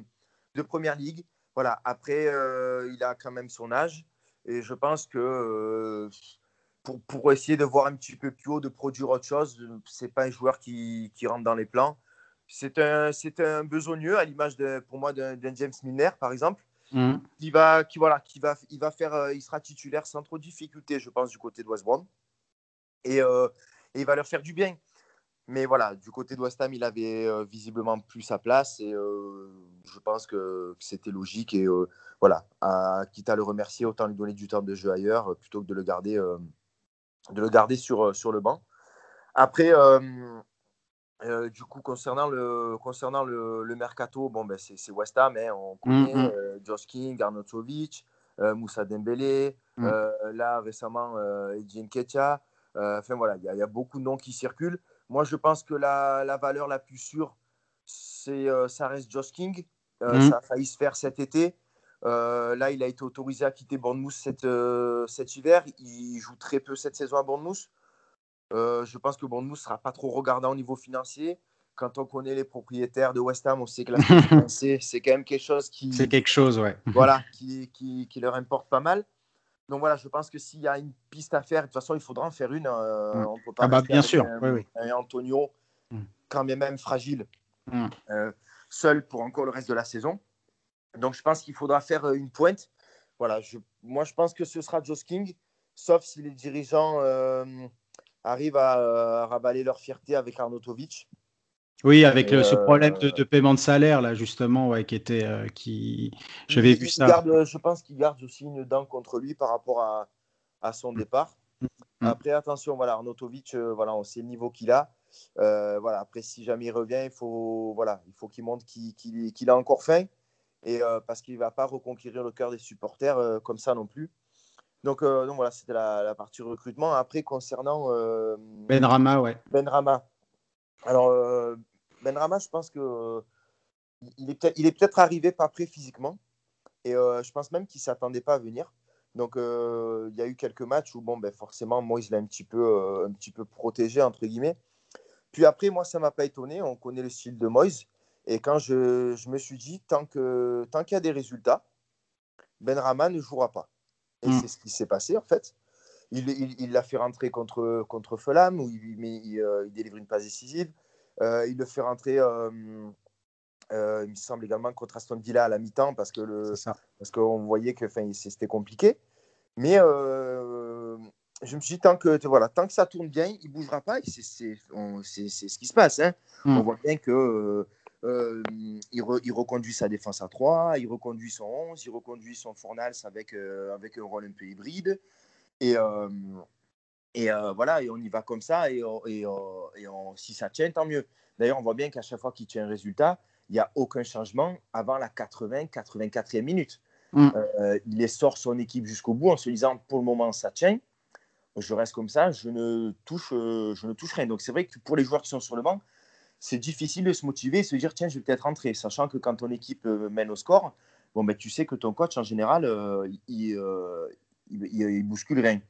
Speaker 5: de première ligue. Voilà, après euh, il a quand même son âge et je pense que euh, pour, pour, essayer de voir un petit peu plus haut, de produire autre chose. Ce n'est pas un joueur qui, qui, rentre dans les plans. C'est un, un besogneux, à l'image pour moi d'un James Milner, par exemple, mmh. qui, va, qui, voilà, qui va, il, va faire, euh, il sera titulaire sans trop de difficulté, je pense, du côté de West Brom. Et, euh, et, il va leur faire du bien. Mais voilà, du côté de West Ham, il avait euh, visiblement plus sa place et euh, je pense que, c'était logique. Et euh, voilà, à, quitte à le remercier, autant lui donner du temps de jeu ailleurs plutôt que de le garder de le garder sur, euh, sur le banc. Après, euh, euh, du coup, concernant le, concernant le, le mercato, bon, ben, c'est West Ham, hein, on connaît mm -hmm. euh, Josh King, Arnautovic, euh, Moussa Dembélé, mm -hmm. là récemment Edin Ketia. Enfin voilà, il y, y, a beaucoup de noms qui circulent. Moi, je pense que la, la valeur la plus sûre, c'est ça reste Josh King. Mm -hmm. Ça a failli se faire cet été. Euh, là, il a été autorisé à quitter Bournemouth cet, euh, cet, hiver. Il joue très peu cette saison à Bournemouth. Euh, je pense que Bournemouth ne sera pas trop regardant au niveau financier. Quand on connaît les propriétaires de West Ham, on sait que la financier, c'est quand même quelque chose qui.
Speaker 1: C'est quelque chose, ouais.
Speaker 5: voilà, qui, qui, qui, leur importe pas mal. Donc voilà, je pense que s'il y a une piste à faire, de toute façon, il faudra en faire une.
Speaker 1: Mm. On peut pas ah bah, bien sûr.
Speaker 5: Un,
Speaker 1: oui, oui.
Speaker 5: un Antonio, mm. quand bien même fragile, mm. seul pour encore le reste de la saison. Donc, je pense qu'il faudra faire euh, une pointe. Voilà, je, moi, je pense que ce sera Joe King, sauf si les dirigeants euh, arrivent à, euh, à, ravaler leur fierté avec Arnautovic.
Speaker 1: Oui, avec le, ce problème de, de, paiement de salaire, là, justement, ouais, qui était. Qui... J'avais vu ça.
Speaker 5: Garde, je pense qu'il garde aussi une dent contre lui par rapport à, à son départ. Mmh. Après, attention, voilà, Arnautovic, euh, voilà, on sait le niveau qu'il a. Euh, voilà, après, si jamais il revient, il faut voilà, il faut qu'il montre qu'il qu qu a encore faim et euh, parce qu'il ne va pas reconquérir le cœur des supporters euh, comme ça non plus. Donc, euh, donc voilà, c'était la, la, partie recrutement. Après, concernant
Speaker 1: Ben Rama, ouais.
Speaker 5: Ben Rama. Alors, Ben Rama, je pense que il est peut-être peut arrivé pas prêt physiquement. Et je pense même qu'il ne s'attendait pas à venir. Donc, il y a eu quelques matchs où, bon, ben, forcément, Moïse l'a un, petit peu, un petit peu protégé, entre guillemets. Puis après, moi, ça ne m'a pas étonné. On connaît le style de Moïse. Et quand je, je me suis dit, tant qu'il tant qu'il y a des résultats, Ben Rama ne jouera pas. Et mm. c'est ce qui s'est passé en fait. Il l'a fait rentrer contre, contre Fulham, où il, mais il, euh, il, délivre une passe décisive. Euh, il le fait rentrer, euh, il me semble également, contre Aston Villa à la mi-temps, parce qu'on voyait que c'était compliqué. Mais je me suis dit, tant que, voilà, tant que ça tourne bien, il ne bougera pas. Et c'est ce qui se passe. Hein. Mm. On voit bien que euh, il, re, il, reconduit sa défense à 3, il reconduit son 11, il reconduit son Fornals avec, euh, avec un rôle un peu hybride. Et, euh, et voilà, et on y va comme ça. Et, et, et on, si ça tient, tant mieux. D'ailleurs, on voit bien qu'à chaque fois qu'il tient un résultat, il n'y a aucun changement avant la 80-84e minute. Mm. il sort son équipe jusqu'au bout en se disant pour le moment ça tient, je reste comme ça, je ne touche, je ne touche rien. Donc c'est vrai que pour les joueurs qui sont sur le banc, c'est difficile de se motiver et se dire tiens, je vais peut-être rentrer, sachant que quand ton équipe euh, mène au score, bon, ben, tu sais que ton coach, en général, il, il, bouscule rien.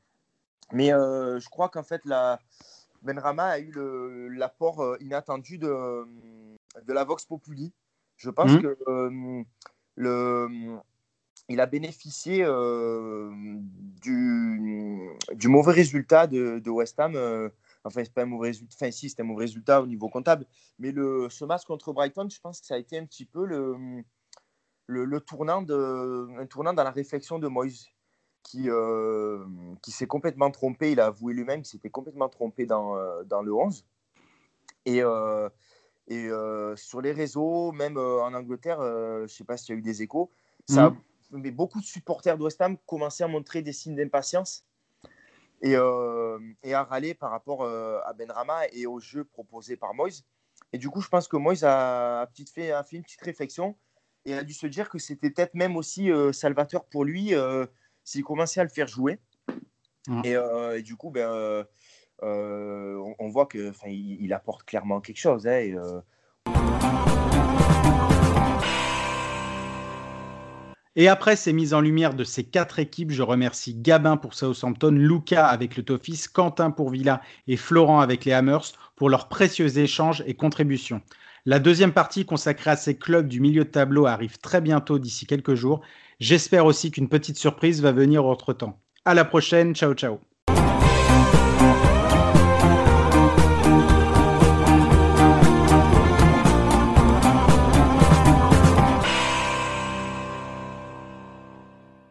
Speaker 5: Mais je crois qu'en fait, la, Benrama a eu l'apport inattendu de, de la Vox Populi. Je pense mmh. que le, il a bénéficié du, du, mauvais résultat de, de West Ham Enfin, c'est pas un mauvais résultat. Enfin, si, c'était un mauvais résultat au niveau comptable. Mais le, ce match contre Brighton, je pense que ça a été un petit peu le, le, tournant, de, un tournant dans la réflexion de Moïse, qui, euh, qui s'est complètement trompé. Il a avoué lui-même qu'il s'était complètement trompé dans, euh, dans le 11. Et, euh, et sur les réseaux, même en Angleterre, je ne sais pas s'il y a eu des échos, ça, mmh. mais beaucoup de supporters de West Ham commençaient à montrer des signes d'impatience et, euh, et, à râler par rapport euh, à Benrama et au jeu proposé par Moïse. Et du coup, je pense que Moïse a, a, fait, a fait une petite réflexion et a dû se dire que c'était peut-être même aussi euh, salvateur pour lui s'il commençait à le faire jouer. Et, et, du coup, ben, on, on, voit qu'il il apporte clairement quelque chose. Hein, et,
Speaker 1: Et après ces mises en lumière de ces quatre équipes, je remercie Gabin pour Southampton, Luca avec le Toffees, Quentin pour Villa et Florent avec les Hammers pour leurs précieux échanges et contributions. La deuxième partie consacrée à ces clubs du milieu de tableau arrive très bientôt d'ici quelques jours. J'espère aussi qu'une petite surprise va venir entre-temps. À la prochaine, ciao ciao